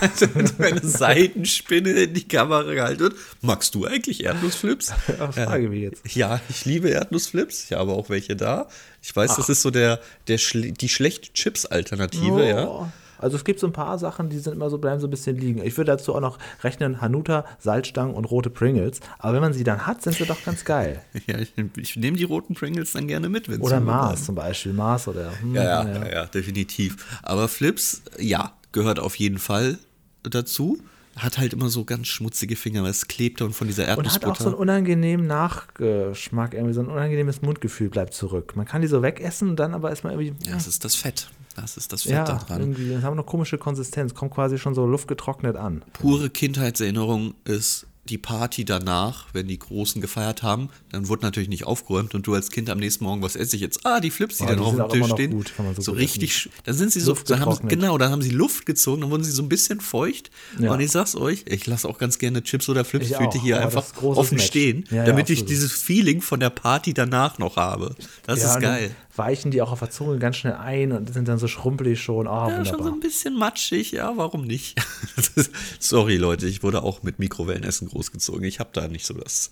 Also, wenn Seitenspinne in die Kamera gehalten wird. Magst du eigentlich Erdnussflips? Ja, frage mich jetzt. Ja, ich liebe Erdnussflips. Ich habe auch welche da. Ich weiß, Ach. das ist so der, der die schlechte Chips-Alternative, oh. ja. Also es gibt so ein paar Sachen, die sind immer so, bleiben so ein bisschen liegen. Ich würde dazu auch noch rechnen, Hanuta, Salzstangen und rote Pringles. Aber wenn man sie dann hat, sind sie doch ganz geil. ja, ich, ich nehme die roten Pringles dann gerne mit. Oder Mars zum Beispiel, Mars oder. Hm, ja, ja, ja, ja, definitiv. Aber Flips, ja, gehört auf jeden Fall dazu hat halt immer so ganz schmutzige Finger, weil es klebt und von dieser Erdnussbutter. Und hat auch so einen unangenehmen Nachgeschmack, irgendwie so ein unangenehmes Mundgefühl bleibt zurück. Man kann die so wegessen und dann aber ist man irgendwie. Ja, das ist das Fett. Das ist das Fett ja, daran. Irgendwie, das haben noch komische Konsistenz, kommt quasi schon so luftgetrocknet an. Pure Kindheitserinnerung ist die Party danach, wenn die Großen gefeiert haben, dann wurde natürlich nicht aufgeräumt und du als Kind am nächsten Morgen, was esse ich jetzt? Ah, die Flips, die oh, dann die auf dem Tisch stehen. Gut, so, so richtig, dann sind sie so, dann haben, genau, dann haben sie Luft gezogen, dann wurden sie so ein bisschen feucht. Ja. Und ich sag's euch, ich lasse auch ganz gerne Chips oder Flips Tüte hier oh, einfach offen Match. stehen, ja, damit ich dieses Feeling von der Party danach noch habe. Das ist geil weichen die auch auf der Zunge ganz schnell ein und sind dann so schrumpelig schon. Oh, ja, wunderbar. schon so ein bisschen matschig, ja, warum nicht? Sorry, Leute, ich wurde auch mit Mikrowellenessen großgezogen. Ich habe da nicht so das.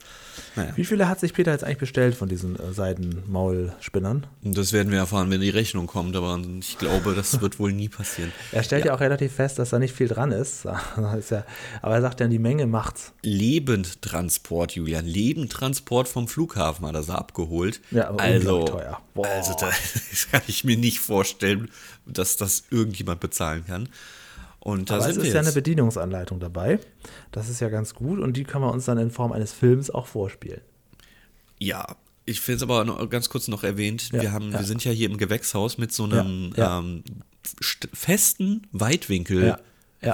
Naja. Wie viele hat sich Peter jetzt eigentlich bestellt von diesen äh, Seidenmaulspinnern? Das werden wir erfahren, wenn die Rechnung kommt, aber ich glaube, das wird wohl nie passieren. Er stellt ja. ja. auch relativ fest, dass da nicht viel dran ist. ist ja, aber er sagt ja, die Menge macht's. Lebendtransport, Julian. Lebendtransport vom Flughafen hat er sie abgeholt. Ja, aber also, teuer. Boah. Also das kann ich mir nicht vorstellen, dass das irgendjemand bezahlen kann. Und da Aber es ist ja eine Bedienungsanleitung dabei. Das ist ja ganz gut und die können wir uns dann in Form eines Films auch vorspielen. Ja, ich finde es aber noch ganz kurz noch erwähnt, ja, wir, haben, ja. wir sind ja hier im Gewächshaus mit so einem ja, ähm, festen Weitwinkel.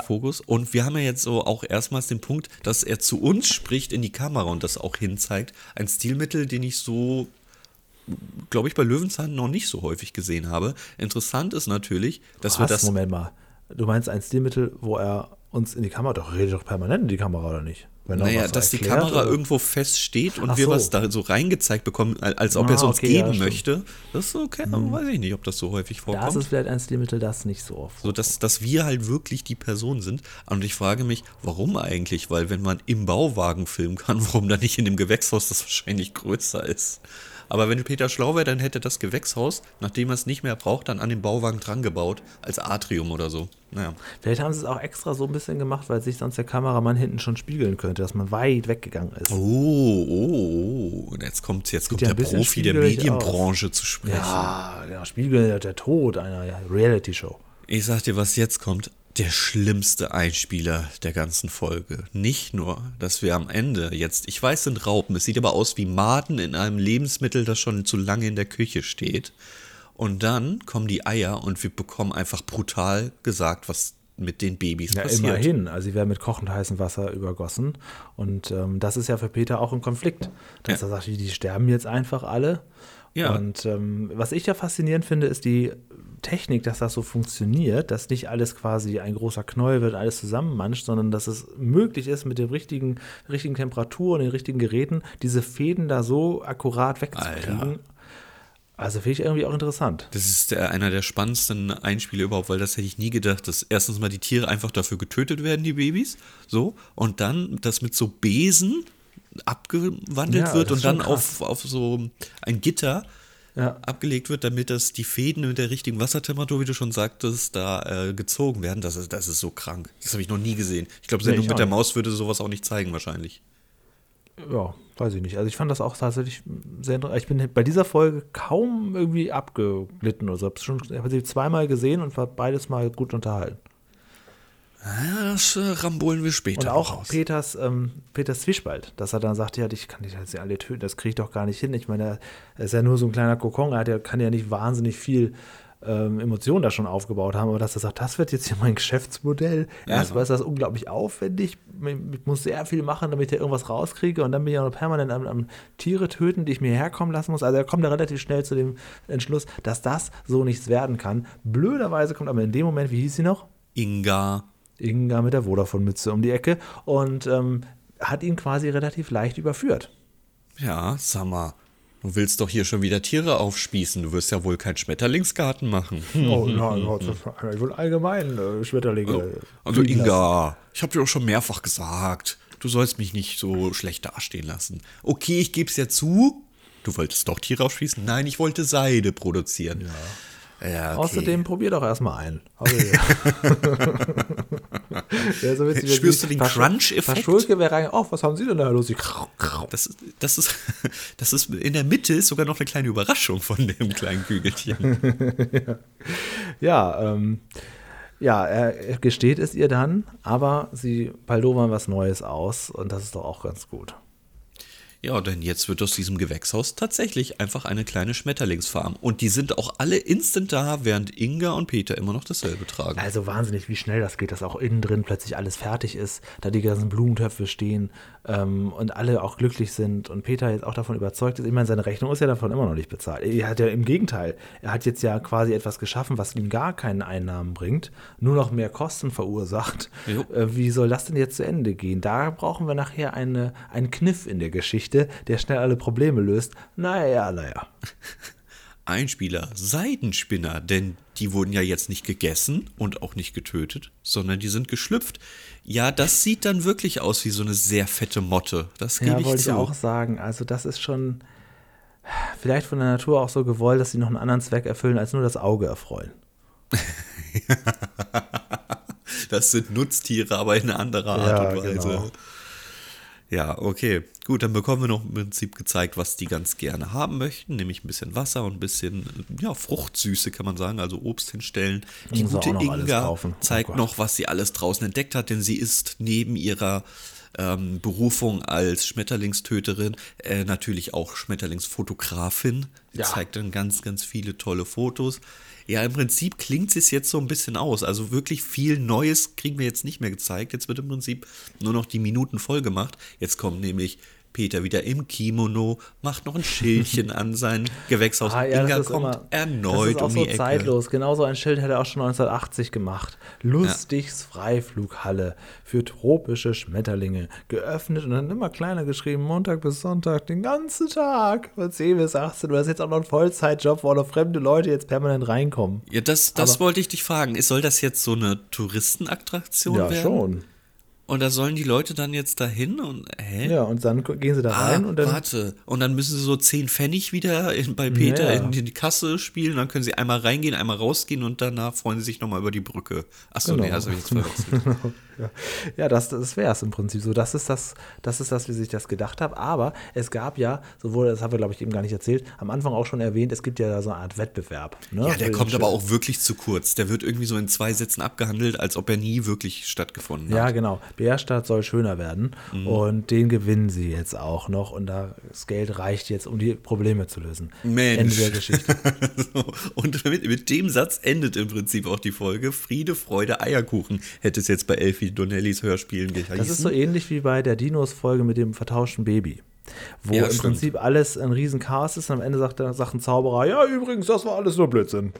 Fokus. Und wir haben ja jetzt so auch erstmals den Punkt, dass er zu uns spricht in die Kamera und das auch hinzeigt. Ein Stilmittel, den ich so glaube ich, bei Löwenzahn noch nicht so häufig gesehen habe. Interessant ist natürlich, dass Was? wir das. Moment mal. Du meinst ein Stilmittel, wo er uns in die Kamera, doch redet doch permanent in die Kamera, oder nicht? Wenn naja, dass erklärt, die Kamera oder? irgendwo fest steht und Ach wir so. was da so reingezeigt bekommen, als ob ah, er es uns okay, geben ja, möchte. Das ist okay, hm. weiß ich nicht, ob das so häufig vorkommt. Das ist vielleicht ein Stilmittel, das nicht so oft So, dass, dass wir halt wirklich die Person sind. Und ich frage mich, warum eigentlich? Weil wenn man im Bauwagen filmen kann, warum dann nicht in dem Gewächshaus, das wahrscheinlich größer ist. Aber wenn Peter schlau wäre, dann hätte das Gewächshaus, nachdem er es nicht mehr braucht, dann an den Bauwagen dran gebaut, als Atrium oder so. Naja. Vielleicht haben sie es auch extra so ein bisschen gemacht, weil sich sonst der Kameramann hinten schon spiegeln könnte, dass man weit weggegangen ist. Oh, oh, oh. Jetzt kommt, jetzt kommt ja der Profi der Medienbranche aus. zu sprechen. Ja, der Spiegel, der Tod einer Reality-Show. Ich sag dir, was jetzt kommt der schlimmste Einspieler der ganzen Folge. Nicht nur, dass wir am Ende jetzt, ich weiß, sind Raupen, es sieht aber aus wie Maden in einem Lebensmittel, das schon zu lange in der Küche steht. Und dann kommen die Eier und wir bekommen einfach brutal gesagt, was mit den Babys ja, passiert. Immerhin, also sie werden mit kochend heißem Wasser übergossen. Und ähm, das ist ja für Peter auch ein Konflikt. Dass ja. er sagt, die sterben jetzt einfach alle. Ja. Und ähm, was ich ja faszinierend finde, ist die Technik, dass das so funktioniert, dass nicht alles quasi ein großer Knäuel wird, alles zusammenmanscht, sondern dass es möglich ist, mit der richtigen, richtigen Temperatur und den richtigen Geräten diese Fäden da so akkurat wegzukriegen. Alter. Also finde ich irgendwie auch interessant. Das ist der, einer der spannendsten Einspiele überhaupt, weil das hätte ich nie gedacht, dass erstens mal die Tiere einfach dafür getötet werden, die Babys, so, und dann das mit so Besen abgewandelt ja, wird und dann auf, auf so ein Gitter ja. abgelegt wird, damit das die Fäden mit der richtigen Wassertemperatur, wie du schon sagtest, da äh, gezogen werden. Das ist, das ist so krank. Das habe ich noch nie gesehen. Ich glaube, Sendung nee, mit der Maus würde sowas auch nicht zeigen, wahrscheinlich. Ja, weiß ich nicht. Also ich fand das auch tatsächlich sehr interessant. Ich bin bei dieser Folge kaum irgendwie abgeglitten oder so. Ich habe sie zweimal gesehen und war beides mal gut unterhalten. Das äh, rambolen wir später. Und auch raus. Peters, ähm, Peters Zwiespalt, dass er dann sagt, ja, ich kann die jetzt alle töten, das kriege ich doch gar nicht hin. Ich meine, er ist ja nur so ein kleiner Kokon, er hat ja, kann ja nicht wahnsinnig viel ähm, Emotionen da schon aufgebaut haben, aber dass er sagt, das wird jetzt hier mein Geschäftsmodell. Ja, Erstmal ist das unglaublich aufwendig, ich muss sehr viel machen, damit ich irgendwas rauskriege und dann bin ich auch noch permanent am, am Tiere töten, die ich mir herkommen lassen muss. Also er kommt da relativ schnell zu dem Entschluss, dass das so nichts werden kann. Blöderweise kommt aber in dem Moment, wie hieß sie noch? Inga. Inga mit der Vodafone-Mütze um die Ecke und ähm, hat ihn quasi relativ leicht überführt. Ja, sag mal, Du willst doch hier schon wieder Tiere aufspießen. Du wirst ja wohl keinen Schmetterlingsgarten machen. Oh nein, ich will allgemein äh, Schmetterlinge. Oh, also Inga, ich habe dir doch schon mehrfach gesagt, du sollst mich nicht so schlecht dastehen lassen. Okay, ich gebe es ja zu. Du wolltest doch Tiere aufspießen? Nein, ich wollte Seide produzieren. Ja. Ja, okay. Außerdem probier doch erstmal ein. Also, ja, so Spürst du den Crunch-Effekt? Schulke wäre rein, oh, was haben Sie denn da los? Das, das, ist, das ist in der Mitte ist sogar noch eine kleine Überraschung von dem kleinen Kügelchen. ja, ja, ähm, ja, er gesteht es ihr dann, aber sie baldowern was Neues aus und das ist doch auch ganz gut. Ja, denn jetzt wird aus diesem Gewächshaus tatsächlich einfach eine kleine Schmetterlingsfarm. Und die sind auch alle instant da, während Inga und Peter immer noch dasselbe tragen. Also wahnsinnig, wie schnell das geht, dass auch innen drin plötzlich alles fertig ist, da die ganzen Blumentöpfe stehen ähm, und alle auch glücklich sind und Peter jetzt auch davon überzeugt ist. Ich meine, seine Rechnung ist ja davon immer noch nicht bezahlt. Er hat ja im Gegenteil, er hat jetzt ja quasi etwas geschaffen, was ihm gar keinen Einnahmen bringt, nur noch mehr Kosten verursacht. Äh, wie soll das denn jetzt zu Ende gehen? Da brauchen wir nachher eine, einen Kniff in der Geschichte, der schnell alle Probleme löst. Naja, naja. Einspieler, Seidenspinner, denn die wurden ja jetzt nicht gegessen und auch nicht getötet, sondern die sind geschlüpft. Ja, das sieht dann wirklich aus wie so eine sehr fette Motte. Das gebe ja, ich wollte ich auch sagen. Also das ist schon vielleicht von der Natur auch so gewollt, dass sie noch einen anderen Zweck erfüllen, als nur das Auge erfreuen. das sind Nutztiere, aber in einer anderen Art ja, und Weise. Genau. Ja, okay. Gut, dann bekommen wir noch im Prinzip gezeigt, was die ganz gerne haben möchten, nämlich ein bisschen Wasser und ein bisschen ja, Fruchtsüße, kann man sagen, also Obst hinstellen. Die gute Inga oh zeigt oh noch, was sie alles draußen entdeckt hat, denn sie ist neben ihrer ähm, Berufung als Schmetterlingstöterin äh, natürlich auch Schmetterlingsfotografin. Sie ja. zeigt dann ganz, ganz viele tolle Fotos. Ja, im Prinzip klingt es jetzt so ein bisschen aus. Also wirklich viel Neues kriegen wir jetzt nicht mehr gezeigt. Jetzt wird im Prinzip nur noch die Minuten voll gemacht. Jetzt kommt nämlich Peter wieder im Kimono, macht noch ein Schildchen an sein Gewächshaus. Ah, ja, Inga kommt immer, erneut um die so Ecke. zeitlos. Genauso ein Schild hätte er auch schon 1980 gemacht. Lustigs ja. Freiflughalle für tropische Schmetterlinge. Geöffnet und dann immer kleiner geschrieben, Montag bis Sonntag, den ganzen Tag. Von 10 bis 18. Du hast jetzt auch noch einen Vollzeitjob, wo noch fremde Leute jetzt permanent reinkommen. Ja, das, das wollte ich dich fragen. Soll das jetzt so eine Touristenattraktion ja, werden? Ja, schon. Und da sollen die Leute dann jetzt dahin und hä? Ja, und dann gehen sie da ah, rein und dann. Warte, und dann müssen sie so 10 Pfennig wieder in, bei Peter ja. in die Kasse spielen. Dann können sie einmal reingehen, einmal rausgehen und danach freuen sie sich nochmal über die Brücke. Achso, genau. nee, also jetzt verwechselt. Ja, ja das, das wäre es im Prinzip so. Das ist das, das ist das, wie sich das gedacht habe. Aber es gab ja, sowohl, das haben wir, glaube ich, eben gar nicht erzählt, am Anfang auch schon erwähnt, es gibt ja so eine Art Wettbewerb. Ne? Ja, der kommt aber auch wirklich zu kurz. Der wird irgendwie so in zwei Sätzen abgehandelt, als ob er nie wirklich stattgefunden hat. Ja, genau. Bärstadt soll schöner werden mhm. und den gewinnen sie jetzt auch noch und das Geld reicht jetzt, um die Probleme zu lösen. Mensch. Ende der Geschichte. und mit, mit, dem Satz endet im Prinzip auch die Folge. Friede, Freude, Eierkuchen hätte es jetzt bei Elfie Donnellys Hörspielen geheißen. Das ist so ähnlich wie bei der Dinos-Folge mit dem vertauschten Baby. Wo ja, im stimmt. Prinzip alles ein riesen Chaos ist und am Ende sagt, sagt ein Zauberer, ja übrigens, das war alles nur Blödsinn.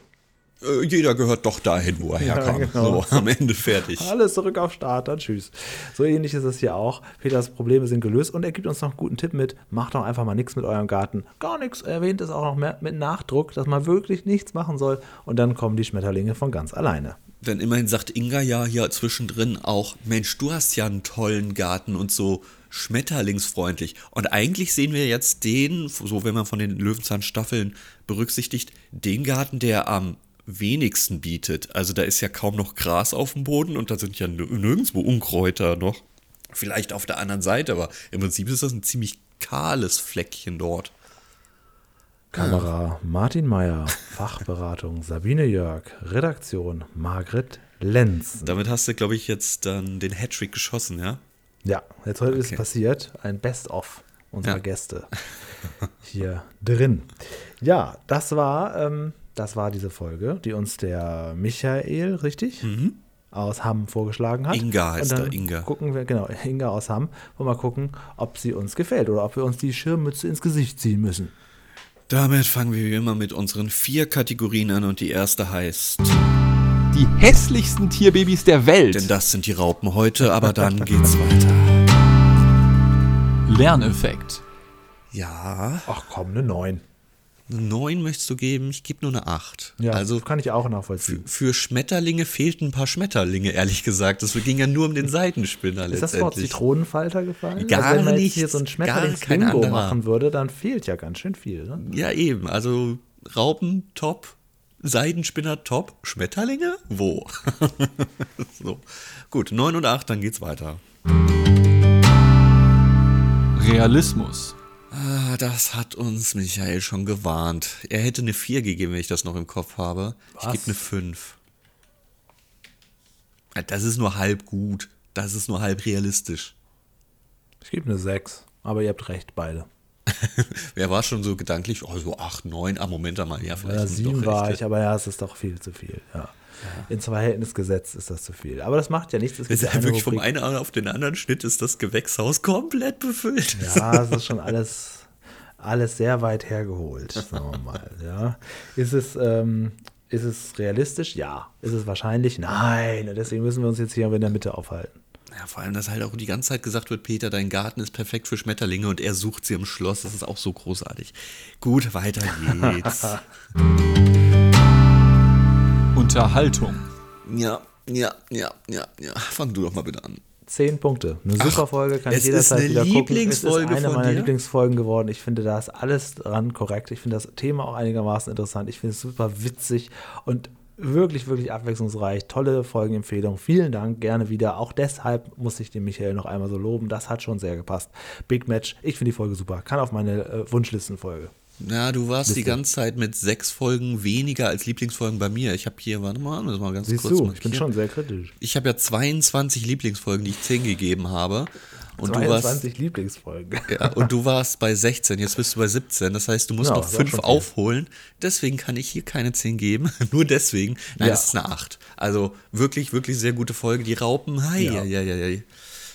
Äh, jeder gehört doch dahin, wo er herkam. Ja, genau. So, am Ende fertig. Alles zurück auf Start, dann tschüss. So ähnlich ist es hier auch. Peters Probleme sind gelöst und er gibt uns noch einen guten Tipp mit. Macht doch einfach mal nichts mit eurem Garten. Gar nichts. Er erwähnt es auch noch mehr mit Nachdruck, dass man wirklich nichts machen soll. Und dann kommen die Schmetterlinge von ganz alleine. Denn immerhin sagt Inga ja hier zwischendrin auch, Mensch, du hast ja einen tollen Garten und so schmetterlingsfreundlich. Und eigentlich sehen wir jetzt den, so wenn man von den Löwenzahnstaffeln berücksichtigt, den Garten, der am wenigsten bietet. Also da ist ja kaum noch Gras auf dem Boden und da sind ja nirgendwo Unkräuter noch. Vielleicht auf der anderen Seite, aber im Prinzip ist das ein ziemlich kahles Fleckchen dort. Kamera Martin Meyer, Fachberatung Sabine Jörg, Redaktion Margret Lenz. Damit hast du, glaube ich, jetzt dann den Hattrick geschossen, ja? Ja, jetzt heute okay. ist passiert. Ein Best-of unserer ja. Gäste hier drin. Ja, das war ähm, das war diese Folge, die uns der Michael, richtig? Mhm. Aus Hamm vorgeschlagen hat. Inga heißt er, Inga. Gucken wir, genau, Inga aus Hamm. Und mal gucken, ob sie uns gefällt oder ob wir uns die Schirmmütze ins Gesicht ziehen müssen. Damit fangen wir wie immer mit unseren vier Kategorien an und die erste heißt. Die hässlichsten Tierbabys der Welt. Denn das sind die Raupen heute, aber dann geht's weiter. Lerneffekt. Ja. Ach komm, eine 9. 9 möchtest du geben, ich gebe nur eine 8. Ja, also kann ich auch nachvollziehen. für Schmetterlinge fehlten ein paar Schmetterlinge, ehrlich gesagt. Es ging ja nur um den Seitenspinner Ist das Wort. Zitronenfalter gefallen? Gar also wenn man jetzt nichts, hier so ein Schmetterlings-Bingo machen würde, dann fehlt ja ganz schön viel. Ne? Ja, eben. Also Raupen top, Seidenspinner top, Schmetterlinge? Wo? so. Gut, 9 und 8, dann geht's weiter. Realismus. Das hat uns Michael schon gewarnt. Er hätte eine 4 gegeben, wenn ich das noch im Kopf habe. Ich Was? gebe eine 5. Ja, Das ist nur halb gut. Das ist nur halb realistisch. Ich gebe eine 6. Aber ihr habt recht, beide. Wer war schon so gedanklich, oh, so 8, 9, ah, Moment mal, ja, vielleicht Ja, sind 7 doch war ich, aber ja, es ist doch viel zu viel. Ja. Ins Verhältnis gesetzt ist das zu viel. Aber das macht ja nichts. Es ist ja wirklich vom Rubrik- einen auf den anderen Schnitt ist das Gewächshaus komplett befüllt. Ja, es ist schon alles, alles sehr weit hergeholt, sagen wir mal. Ja. Ist, es, ähm, ist es realistisch? Ja. Ist es wahrscheinlich? Nein. Und deswegen müssen wir uns jetzt hier in der Mitte aufhalten. Ja, vor allem, dass halt auch die ganze Zeit gesagt wird, Peter, dein Garten ist perfekt für Schmetterlinge und er sucht sie im Schloss. Das ist auch so großartig. Gut, weiter geht's. Unterhaltung. ja, ja, ja, ja, ja. Fang du doch mal bitte an. Zehn Punkte. Eine super Folge, kann ich jederzeit ist eine wieder gucken. Es ist eine meiner dir? Lieblingsfolgen geworden. Ich finde, da ist alles dran korrekt. Ich finde das Thema auch einigermaßen interessant. Ich finde es super witzig und wirklich, wirklich abwechslungsreich. Tolle Folgenempfehlung. Vielen Dank, gerne wieder. Auch deshalb muss ich den Michael noch einmal so loben. Das hat schon sehr gepasst. Big Match. Ich finde die Folge super. Kann auf meine äh, Wunschlistenfolge. Ja, du warst die Liste. ganze Zeit mit sechs Folgen weniger als Lieblingsfolgen bei mir. Ich habe hier, warte mal, das mal ganz Siehst kurz du, ich bin schon sehr kritisch. Ich habe ja 22 Lieblingsfolgen, die ich 10 gegeben habe. Und du warst 22 Lieblingsfolgen. Ja, und du warst bei 16, jetzt bist du bei 17. Das heißt, du musst Ja, noch ist auch 5 schon viel. aufholen. Deswegen kann ich hier keine 10 geben. Nur deswegen. Nein, Ja. es ist eine 8. Also wirklich, wirklich sehr gute Folge. Die Raupen, hi, Ja. ja, ja, ja, ja.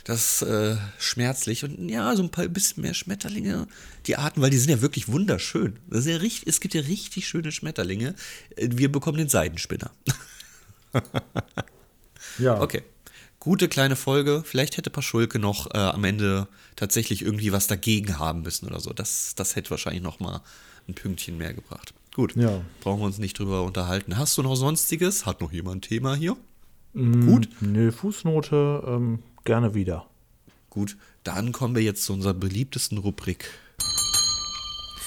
Das ist äh, schmerzlich. Und ja, so ein paar bisschen mehr Schmetterlinge. Die Arten, weil die sind ja wirklich wunderschön. Das ja richtig, es gibt ja richtig schöne Schmetterlinge. Äh, Wir bekommen den Seidenspinner. Ja. Okay. Gute kleine Folge. Vielleicht hätte Paschulke noch äh, am Ende tatsächlich irgendwie was dagegen haben müssen oder so. Das, das hätte wahrscheinlich noch mal ein Pünktchen mehr gebracht. Gut. Ja. Brauchen wir uns nicht drüber unterhalten. Hast du noch Sonstiges? Hat noch jemand ein Thema hier? Mm. Gut. Nö, Fußnote ähm, gerne wieder. Gut. Dann kommen wir jetzt zu unserer beliebtesten Rubrik.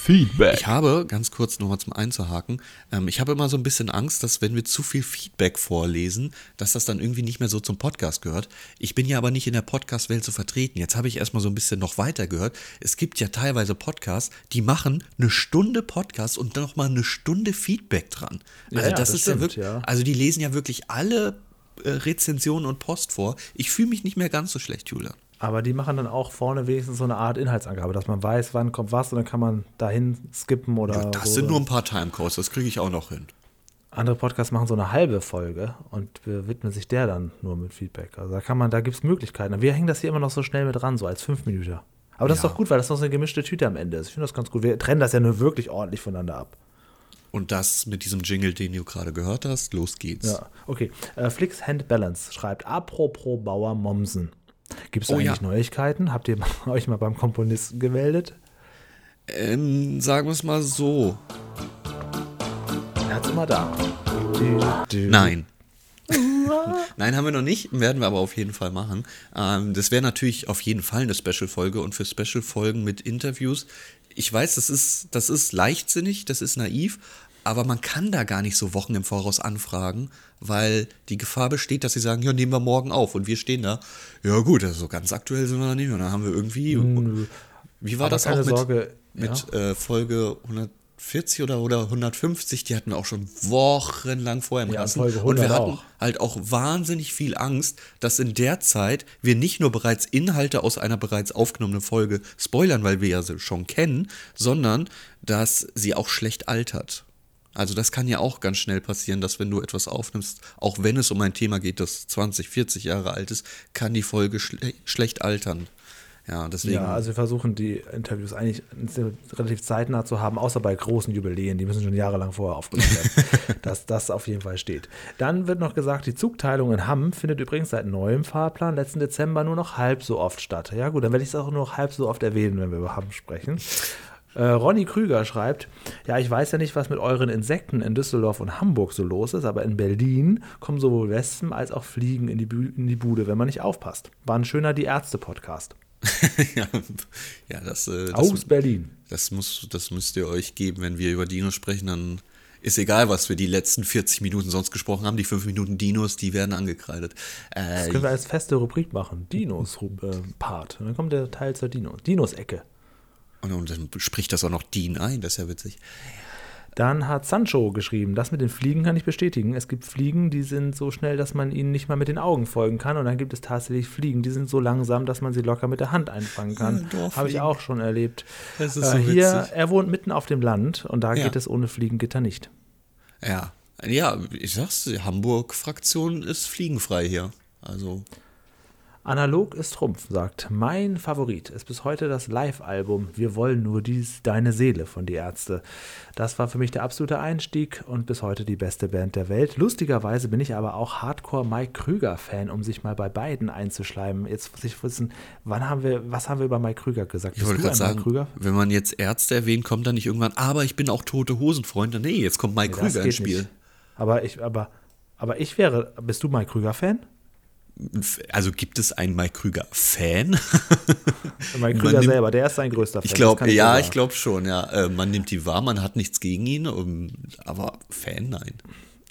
Feedback. Ich habe, ganz kurz nochmal zum Einzuhaken, ähm, ich habe immer so ein bisschen Angst, dass wenn wir zu viel Feedback vorlesen, dass das dann irgendwie nicht mehr so zum Podcast gehört. Ich bin ja aber nicht in der Podcast-Welt so vertreten. Jetzt habe ich erstmal so ein bisschen noch weiter gehört. Es gibt ja teilweise Podcasts, die machen eine Stunde Podcast und dann nochmal eine Stunde Feedback dran. Also Ja, ja, das, das ist ja stimmt, wirklich, ja. also die lesen ja wirklich alle Rezensionen und Post vor. Ich fühle mich nicht mehr ganz so schlecht, Julian. Aber die machen dann auch vorne wenigstens so eine Art Inhaltsangabe, dass man weiß, wann kommt was und dann kann man dahin skippen oder. Das so. sind nur ein paar Timecodes, das kriege ich auch noch hin. Andere Podcasts machen so eine halbe Folge und widmen sich der dann nur mit Feedback. Also da kann man, da gibt es Möglichkeiten. Wir hängen das hier immer noch so schnell mit dran, so als fünf Minuten. Aber das ist Ja. doch gut, weil das noch so eine gemischte Tüte am Ende ist. Ich finde das ganz gut. Wir trennen das ja nur wirklich ordentlich voneinander ab. Und das mit diesem Jingle, den du gerade gehört hast, los geht's. Ja, okay. Äh, Flix Hand Balance schreibt, apropos Bauer Mommsen. Gibt es Oh, eigentlich ja. Neuigkeiten? Habt ihr euch mal beim Komponisten gemeldet? Ähm, sagen wir es mal so. Er hat's immer da. Nein. Nein, haben wir noch nicht, werden wir aber auf jeden Fall machen. Ähm, das wäre natürlich auf jeden Fall eine Special-Folge und für Special-Folgen mit Interviews. Ich weiß, das ist, das ist leichtsinnig, das ist naiv, aber man kann da gar nicht so Wochen im Voraus anfragen, weil die Gefahr besteht, dass sie sagen, ja, nehmen wir morgen auf und wir stehen da. Ja gut, also so ganz aktuell sind wir da nicht und dann haben wir irgendwie. Wie war Aber das auch mit, Sorge, mit äh, Folge 140 oder, oder 150? Die hatten wir auch schon wochenlang vorher im Ja, Kasten. Und wir 100 hatten auch. halt auch wahnsinnig viel Angst, dass in der Zeit wir nicht nur bereits Inhalte aus einer bereits aufgenommenen Folge spoilern, weil wir ja sie schon kennen, sondern dass sie auch schlecht altert. Also das kann ja auch ganz schnell passieren, dass wenn du etwas aufnimmst, auch wenn es um ein Thema geht, das 20, 40 Jahre alt ist, kann die Folge schle schlecht altern. Ja, deswegen. Ja, also wir versuchen die Interviews eigentlich relativ zeitnah zu haben, außer bei großen Jubiläen, die müssen schon jahrelang vorher aufgenommen werden, dass das auf jeden Fall steht. Dann wird noch gesagt, die Zugteilung in Hamm findet übrigens seit neuem Fahrplan letzten Dezember nur noch halb so oft statt. Ja gut, dann werde ich es auch nur noch halb so oft erwähnen, wenn wir über Hamm sprechen. Äh, Ronny Krüger schreibt, ja, ich weiß ja nicht, was mit euren Insekten in Düsseldorf und Hamburg so los ist, aber in Berlin kommen sowohl Wespen als auch Fliegen in die, in die Bude, wenn man nicht aufpasst. War ein schöner Die Ärzte-Podcast. ja, das, äh, das, Aus Berlin. Das, muss, das müsst ihr euch geben, wenn wir über Dinos sprechen, dann ist egal, was wir die letzten 40 Minuten sonst gesprochen haben. Die 5 Minuten Dinos, die werden angekreidet. Äh, das können wir als feste Rubrik machen. Dinos-Part. Äh, dann kommt der Teil zur Dinos. Dinos-Ecke. Und, und dann spricht das auch noch Dean ein, das ist ja witzig. Dann hat Sancho geschrieben, das mit den Fliegen kann ich bestätigen. Es gibt Fliegen, die sind so schnell, dass man ihnen nicht mal mit den Augen folgen kann. Und dann gibt es tatsächlich Fliegen, die sind so langsam, dass man sie locker mit der Hand einfangen kann. Ja, Habe ich auch schon erlebt. Das ist so äh, hier, witzig. er wohnt mitten auf dem Land und da ja. geht es ohne Fliegengitter nicht. Ja, ja, ich sag's, die Hamburg-Fraktion ist fliegenfrei hier. Also. Analog ist Trumpf, sagt, mein Favorit ist bis heute das Live-Album Wir wollen nur dies, deine Seele von Die Ärzte. Das war für mich der absolute Einstieg und bis heute die beste Band der Welt. Lustigerweise bin ich aber auch Hardcore Mike Krüger-Fan, um sich mal bei beiden einzuschleimen. Jetzt muss ich wissen, wann haben wir, was haben wir über Mike Krüger gesagt? Ich wollte gerade sagen, Krüger? wenn man jetzt Ärzte erwähnt, kommt dann nicht irgendwann, aber ich bin auch tote Hosenfreund. Nee, jetzt kommt Mike nee, Krüger ins Spiel. Nicht. Aber ich, aber, aber ich wäre, bist du Mike Krüger-Fan? Also gibt es einen Mike Krüger-Fan? Mike Krüger nimmt, selber, der ist sein größter Fan. Ich glaube, ja, ich glaube schon, ja. Äh, man nimmt die wahr, man hat nichts gegen ihn, aber Fan, nein.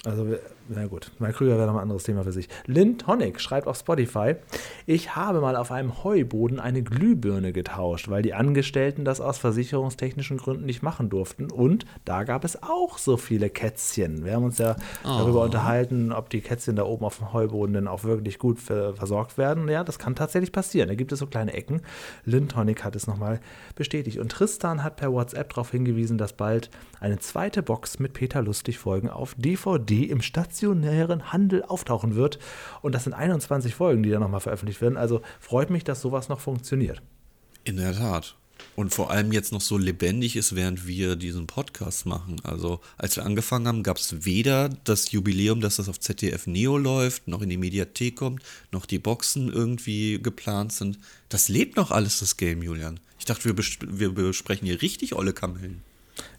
Also, na gut, Mike Krüger wäre noch ein anderes Thema für sich. Lind Honig schreibt auf Spotify: Ich habe mal auf einem Heuboden eine Glühbirne getauscht, weil die Angestellten das aus versicherungstechnischen Gründen nicht machen durften. Und da gab es auch so viele Kätzchen. Wir haben uns ja oh. darüber unterhalten, ob die Kätzchen da oben auf dem Heuboden denn auch wirklich gut versorgt werden. Ja, das kann tatsächlich passieren. Da gibt es so kleine Ecken. Lind Honig hat es nochmal bestätigt. Und Tristan hat per WhatsApp darauf hingewiesen, dass bald eine zweite Box mit Peter Lustig Folgen auf DVD im stationären Handel auftauchen wird. Und das sind 21 Folgen, die da nochmal veröffentlicht werden. Also freut mich, dass sowas noch funktioniert. In der Tat. Und vor allem jetzt noch so lebendig ist, während wir diesen Podcast machen. Also, als wir angefangen haben, gab es weder das Jubiläum, dass das auf ZDF Neo läuft, noch in die Mediathek kommt, noch die Boxen irgendwie geplant sind. Das lebt noch alles, das Game, Julian. Ich dachte, wir, bes wir besprechen hier richtig olle Kamellen.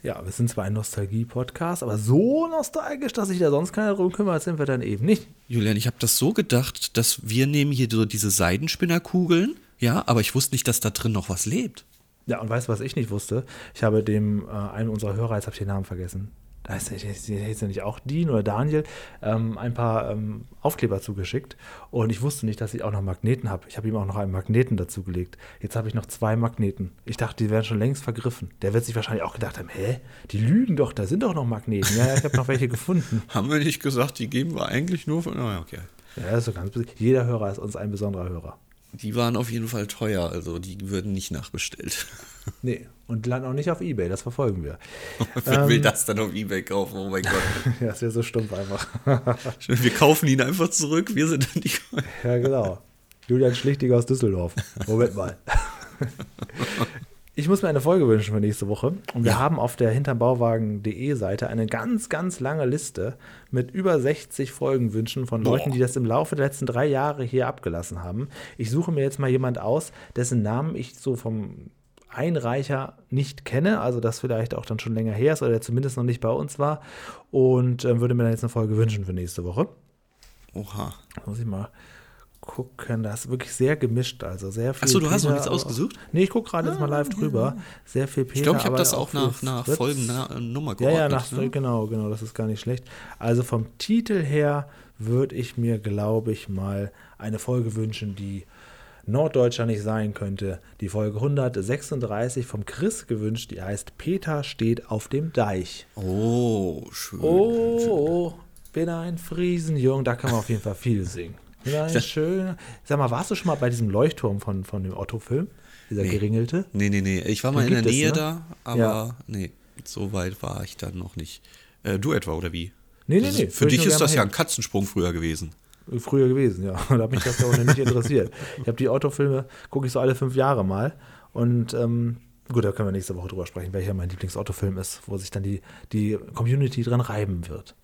Ja, wir sind zwar ein Nostalgie-Podcast, aber so nostalgisch, dass sich da sonst keiner drum kümmert, sind wir dann eben nicht. Julian, ich habe das so gedacht, dass wir nehmen hier so diese Seidenspinnerkugeln, ja, aber ich wusste nicht, dass da drin noch was lebt. Ja, und weißt du, was ich nicht wusste? Ich habe dem, äh, einem unserer Hörer, jetzt habe ich den Namen vergessen, ist ja nicht auch Dean oder Daniel, ähm, ein paar ähm, Aufkleber zugeschickt. Und ich wusste nicht, dass ich auch noch Magneten habe. Ich habe ihm auch noch einen Magneten dazugelegt. Jetzt habe ich noch zwei Magneten. Ich dachte, die wären schon längst vergriffen. Der wird sich wahrscheinlich auch gedacht haben, hä, die lügen doch, da sind doch noch Magneten. Ja, ich habe noch welche gefunden. haben wir nicht gesagt, die geben wir eigentlich nur von. Oh, okay. Ja, ist so ganz. Jeder Hörer ist uns ein besonderer Hörer. Die waren auf jeden Fall teuer, also die würden nicht nachbestellt. Nee, und landen auch nicht auf Ebay, das verfolgen wir. Wer ähm, will das dann auf Ebay kaufen? Oh mein Gott. ja, das wäre so stumpf einfach. wir kaufen ihn einfach zurück, wir sind dann die. ja, genau. Julian Schlichtiger aus Düsseldorf. Moment mal. Ich muss mir eine Folge wünschen für nächste Woche. Und wir ja. haben auf der hinterbauwagen.de Seite eine ganz, ganz lange Liste mit über 60 Folgenwünschen von Leuten, Boah. die das im Laufe der letzten drei Jahre hier abgelassen haben. Ich suche mir jetzt mal jemand aus, dessen Namen ich so vom Einreicher nicht kenne, also das vielleicht auch dann schon länger her ist oder der zumindest noch nicht bei uns war. Und äh, würde mir dann jetzt eine Folge wünschen für nächste Woche. Oha. Muss ich mal gucken. Das ist wirklich sehr gemischt. Also sehr viel. Achso, du Peter, hast noch nichts ausgesucht? Nee, ich gucke gerade ah, jetzt mal live ah, drüber. Sehr viel Peter. Ich glaube, ich habe das auch nach, nach Folgennummer geordnet. Ja, ja, nach, ne? genau, genau. Das ist gar nicht schlecht. Also vom Titel her würde ich mir, glaube ich, mal eine Folge wünschen, die Norddeutscher nicht sein könnte. Die Folge 136 vom Chris gewünscht, die heißt Peter steht auf dem Deich. Oh, schön. Oh, schön. bin ein Friesenjung. Da kann man auf jeden Fall viel singen. Ja, schön. Sag mal, warst du schon mal bei diesem Leuchtturm von, von dem Otto-Film? Dieser nee. geringelte? Nee, nee, nee. Ich war mal in der Nähe es, ne? da, aber ja. nee, so weit war ich dann noch nicht. Äh, du etwa, oder wie? Nee, nee, nee. Für dich ist das ja ein Katzensprung früher gewesen. Früher gewesen, ja. Da hat mich das ja auch nicht interessiert. Ich habe die Autofilme, gucke ich so alle fünf Jahre mal. Und ähm, gut, da können wir nächste Woche drüber sprechen, welcher mein Lieblingsautofilm ist, wo sich dann die, die Community dran reiben wird.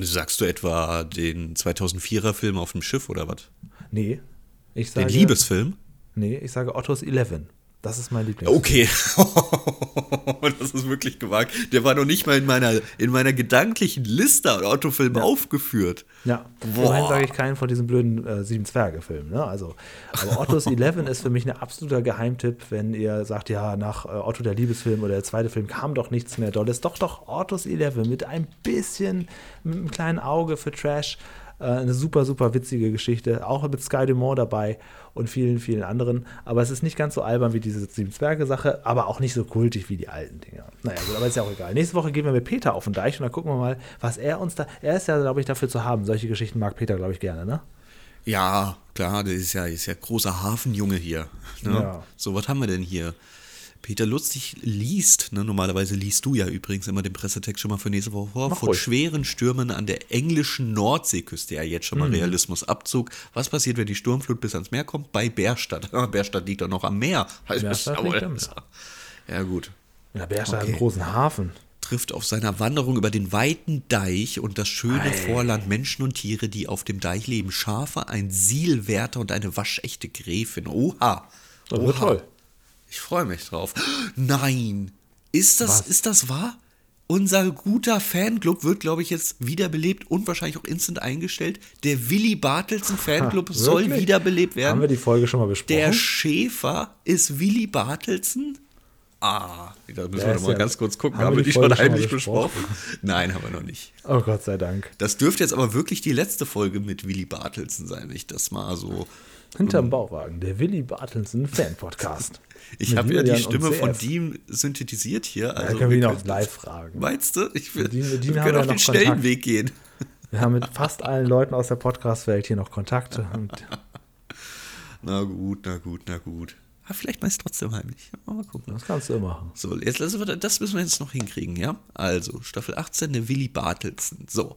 Sagst du etwa den 2004er Film auf dem Schiff oder was? Nee. Ich sage, den Liebesfilm? Nee, ich sage Ottos 11. Das ist mein Lieblings. Okay. das ist wirklich gewagt. Der war noch nicht mal in meiner, in meiner gedanklichen Liste an Autofilmen ja. aufgeführt. Ja, vorhin sage ich keinen von diesen blöden äh, Sieben Zwerge-Filmen. Ne? Also, aber Ottos 11 ist für mich ein absoluter Geheimtipp, wenn ihr sagt, ja, nach äh, Otto der Liebesfilm oder der zweite Film kam doch nichts mehr Dolles. Doch, doch, Ottos 11 mit ein bisschen, mit einem kleinen Auge für Trash. Äh, eine super, super witzige Geschichte, auch mit Sky Dumont dabei und vielen, vielen anderen. Aber es ist nicht ganz so albern wie diese Sieben Zwerge-Sache, aber auch nicht so kultig wie die alten Dinger. Naja, gut, aber ist ja auch egal. Nächste Woche gehen wir mit Peter auf den Deich und dann gucken wir mal, was er uns da. Er ist ja, glaube ich, dafür zu haben. Solche Geschichten mag Peter, glaube ich, gerne, ne? Ja, klar, der ist ja, ist ja großer Hafenjunge hier. Ne? Ja. So, was haben wir denn hier? Peter Lustig liest, ne, normalerweise liest du ja übrigens immer den Pressetext schon mal für nächste Woche vor, von schweren Stürmen an der englischen Nordseeküste, ja jetzt schon mal mhm. Realismusabzug. Was passiert, wenn die Sturmflut bis ans Meer kommt? Bei Bärstadt. Bärstadt liegt doch noch am Meer. Bärstadt liegt am Meer. Ja gut. Ja, Bärstadt okay. hat einen großen Hafen trifft auf seiner Wanderung über den weiten Deich und das schöne Ei. Vorland Menschen und Tiere, die auf dem Deich leben. Schafe, ein Sielwärter und eine waschechte Gräfin. Oha. Das wird toll. Ich freue mich drauf. Nein! Ist das, ist das wahr? Unser guter Fanclub wird, glaube ich, jetzt wiederbelebt und wahrscheinlich auch instant eingestellt. Der Willy Bartelsen Fanclub soll wiederbelebt werden. Haben wir die Folge schon mal besprochen? Der Schäfer ist Willy Bartelsen. Ah, da müssen wir noch mal ja, ganz kurz gucken. Haben, haben wir die, die schon heimlich besprochen? besprochen? Nein, haben wir noch nicht. Oh Gott sei Dank. Das dürfte jetzt aber wirklich die letzte Folge mit Willy Bartelsen sein, wenn ich das mal so. Hinterm Bauwagen, der Willy Bartelsen Fan-Podcast. Ich habe ja die Stimme von Diem synthetisiert hier. Also ja, können wir ihn auch live fragen. Meinst du? Ich will, Dien, Dien wir können auf den schnellen. Weg gehen. Wir haben mit fast allen Leuten aus der Podcast-Welt hier noch Kontakte. na gut, na gut, na gut. Aber vielleicht meist trotzdem heimlich. Mal gucken. Das kannst du machen. So, jetzt lassen wir, das müssen wir jetzt noch hinkriegen, ja? Also, Staffel 18, der Willy Bartelsen. So,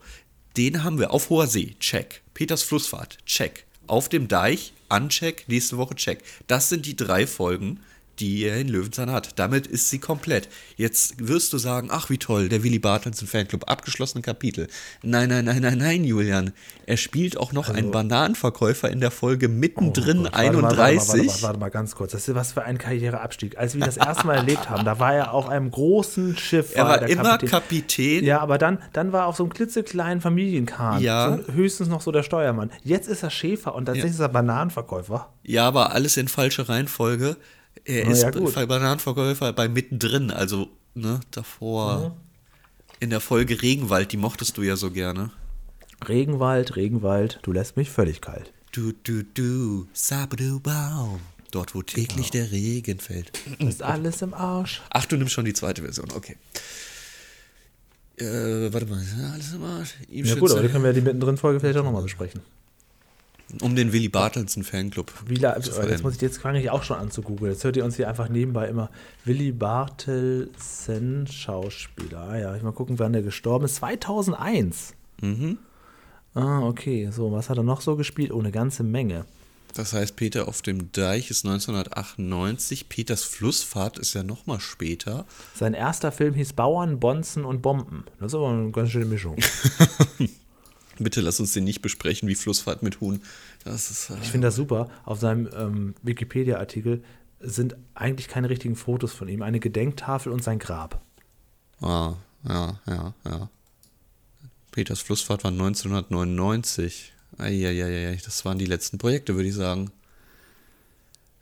den haben wir auf hoher See, check. Peters Flussfahrt, check. Auf dem Deich, uncheck, nächste Woche check. Das sind die drei Folgen, die er in Löwenzahn hat. Damit ist sie komplett. Jetzt wirst du sagen, ach wie toll, der Willy Bartelsen Fanclub, abgeschlossene Kapitel. Nein, nein, nein, nein, nein, Julian. Er spielt auch noch also, einen Bananenverkäufer in der Folge mittendrin oh Gott, 31. Warte mal, warte, mal, warte, mal, ganz kurz. Das ist was für ein Karriereabstieg. Als wir das erste Mal erlebt haben, da war er auf einem großen Schiff. Er war, war immer Kapitän. Kapitän. Ja, aber dann, dann war er auf so einem klitzekleinen Familienkahn. Ja. So höchstens noch so der Steuermann. Jetzt ist er Schäfer und tatsächlich ja. ist er Bananenverkäufer. Ja, aber alles in falscher Reihenfolge. Er ist ja, Bananenverkäufer bei mittendrin, also ne, davor. Mhm. In der Folge Regenwald, die mochtest du ja so gerne. Regenwald, Regenwald, du lässt mich völlig kalt. Du, du, du, sabadu, baum. Dort, wo täglich genau. der Regen fällt. Ist alles im Arsch. Ach, du nimmst schon die zweite Version, okay. Äh, warte mal, alles im Arsch. Ihm ja gut, aber die können wir ja die mittendrin-Folge vielleicht auch nochmal besprechen. Um den Willy Bartelsen Fanclub. Wie, jetzt muss ich jetzt fange ich auch schon an zu googeln. Jetzt hört ihr uns hier einfach nebenbei immer Willy Bartelsen Schauspieler. Ah ja, ich mal gucken, wann der gestorben ist. 2001. Mhm. Ah, okay. So, was hat er noch so gespielt? Oh, eine ganze Menge. Das heißt, Peter auf dem Deich ist 1998. Peters Flussfahrt ist ja noch mal später. Sein erster Film hieß Bauern, Bonzen und Bomben. Das ist aber eine ganz schöne Mischung. Bitte lass uns den nicht besprechen wie Flussfahrt mit Huhn. Ist, äh ich finde das super. Auf seinem ähm, Wikipedia-Artikel sind eigentlich keine richtigen Fotos von ihm. Eine Gedenktafel und sein Grab. Ah, ja, ja, ja. Peters Flussfahrt war 1999. Eieiei, das waren die letzten Projekte, würde ich sagen.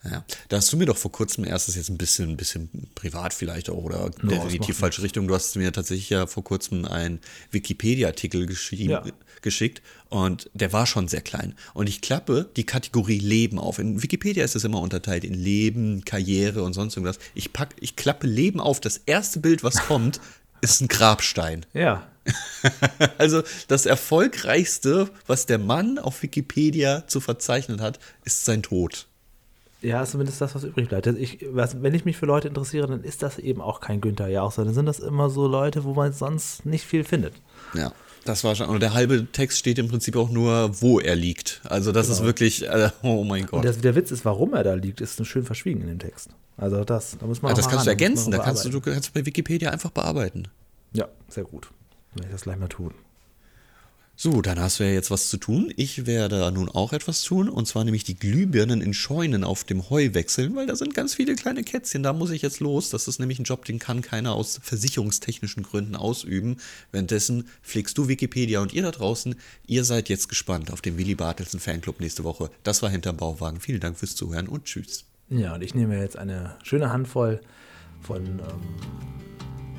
Ja, da hast du mir doch vor kurzem erst das jetzt ein bisschen, ein bisschen privat vielleicht auch oder no, definitiv falsche Richtung. Du hast mir tatsächlich ja vor kurzem einen Wikipedia-Artikel ja. Geschickt und der war schon sehr klein. Und ich klappe die Kategorie Leben auf. In Wikipedia ist es immer unterteilt in Leben, Karriere und sonst irgendwas. Ich pack, ich klappe Leben auf. Das erste Bild, was kommt, ist ein Grabstein. Ja. also das erfolgreichste, was der Mann auf Wikipedia zu verzeichnen hat, ist sein Tod. Ja, zumindest das, was übrig bleibt. Ich, was, wenn ich mich für Leute interessiere, dann ist das eben auch kein Günther Jauch, sondern sind das immer so Leute, wo man sonst nicht viel findet. Ja. Das war schon. Und der halbe Text steht im Prinzip auch nur, wo er liegt. Also das genau. ist wirklich, äh, oh mein Gott. Und das, der Witz ist, warum er da liegt, ist schön verschwiegen in dem Text. Also das, da muss man. Also das kannst ran, du ergänzen. Da kannst du, du kannst bei Wikipedia einfach bearbeiten. Ja, sehr gut. Werde ich das gleich mal tun. So, dann hast du ja jetzt was zu tun. Ich werde nun auch etwas tun, und zwar nämlich die Glühbirnen in Scheunen auf dem Heu wechseln, weil da sind ganz viele kleine Kätzchen. Da muss ich jetzt los. Das ist nämlich ein Job, den kann keiner aus versicherungstechnischen Gründen ausüben. Währenddessen pflegst du Wikipedia und ihr da draußen, ihr seid jetzt gespannt auf den Willy Bartelsen Fanclub nächste Woche. Das war hinterm Bauwagen. Vielen Dank fürs Zuhören und tschüss. Ja, und ich nehme jetzt eine schöne Handvoll von ähm,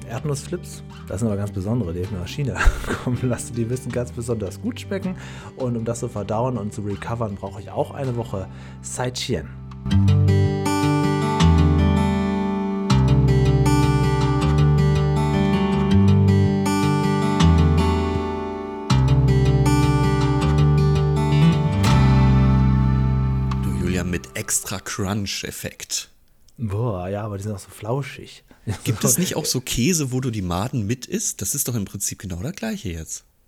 Erdnussflips. Das sind aber ganz besondere, die habe ich mir aus China kommen lassen. Die wissen ganz besonders gut schmecken. Und um das zu verdauen und zu recovern, brauche ich auch eine Woche Saichien. Du Julia mit extra Crunch-Effekt. Boah, ja, aber die sind auch so flauschig. Gibt es nicht auch so Käse, wo du die Maden mit isst? Das ist doch im Prinzip genau das gleiche jetzt.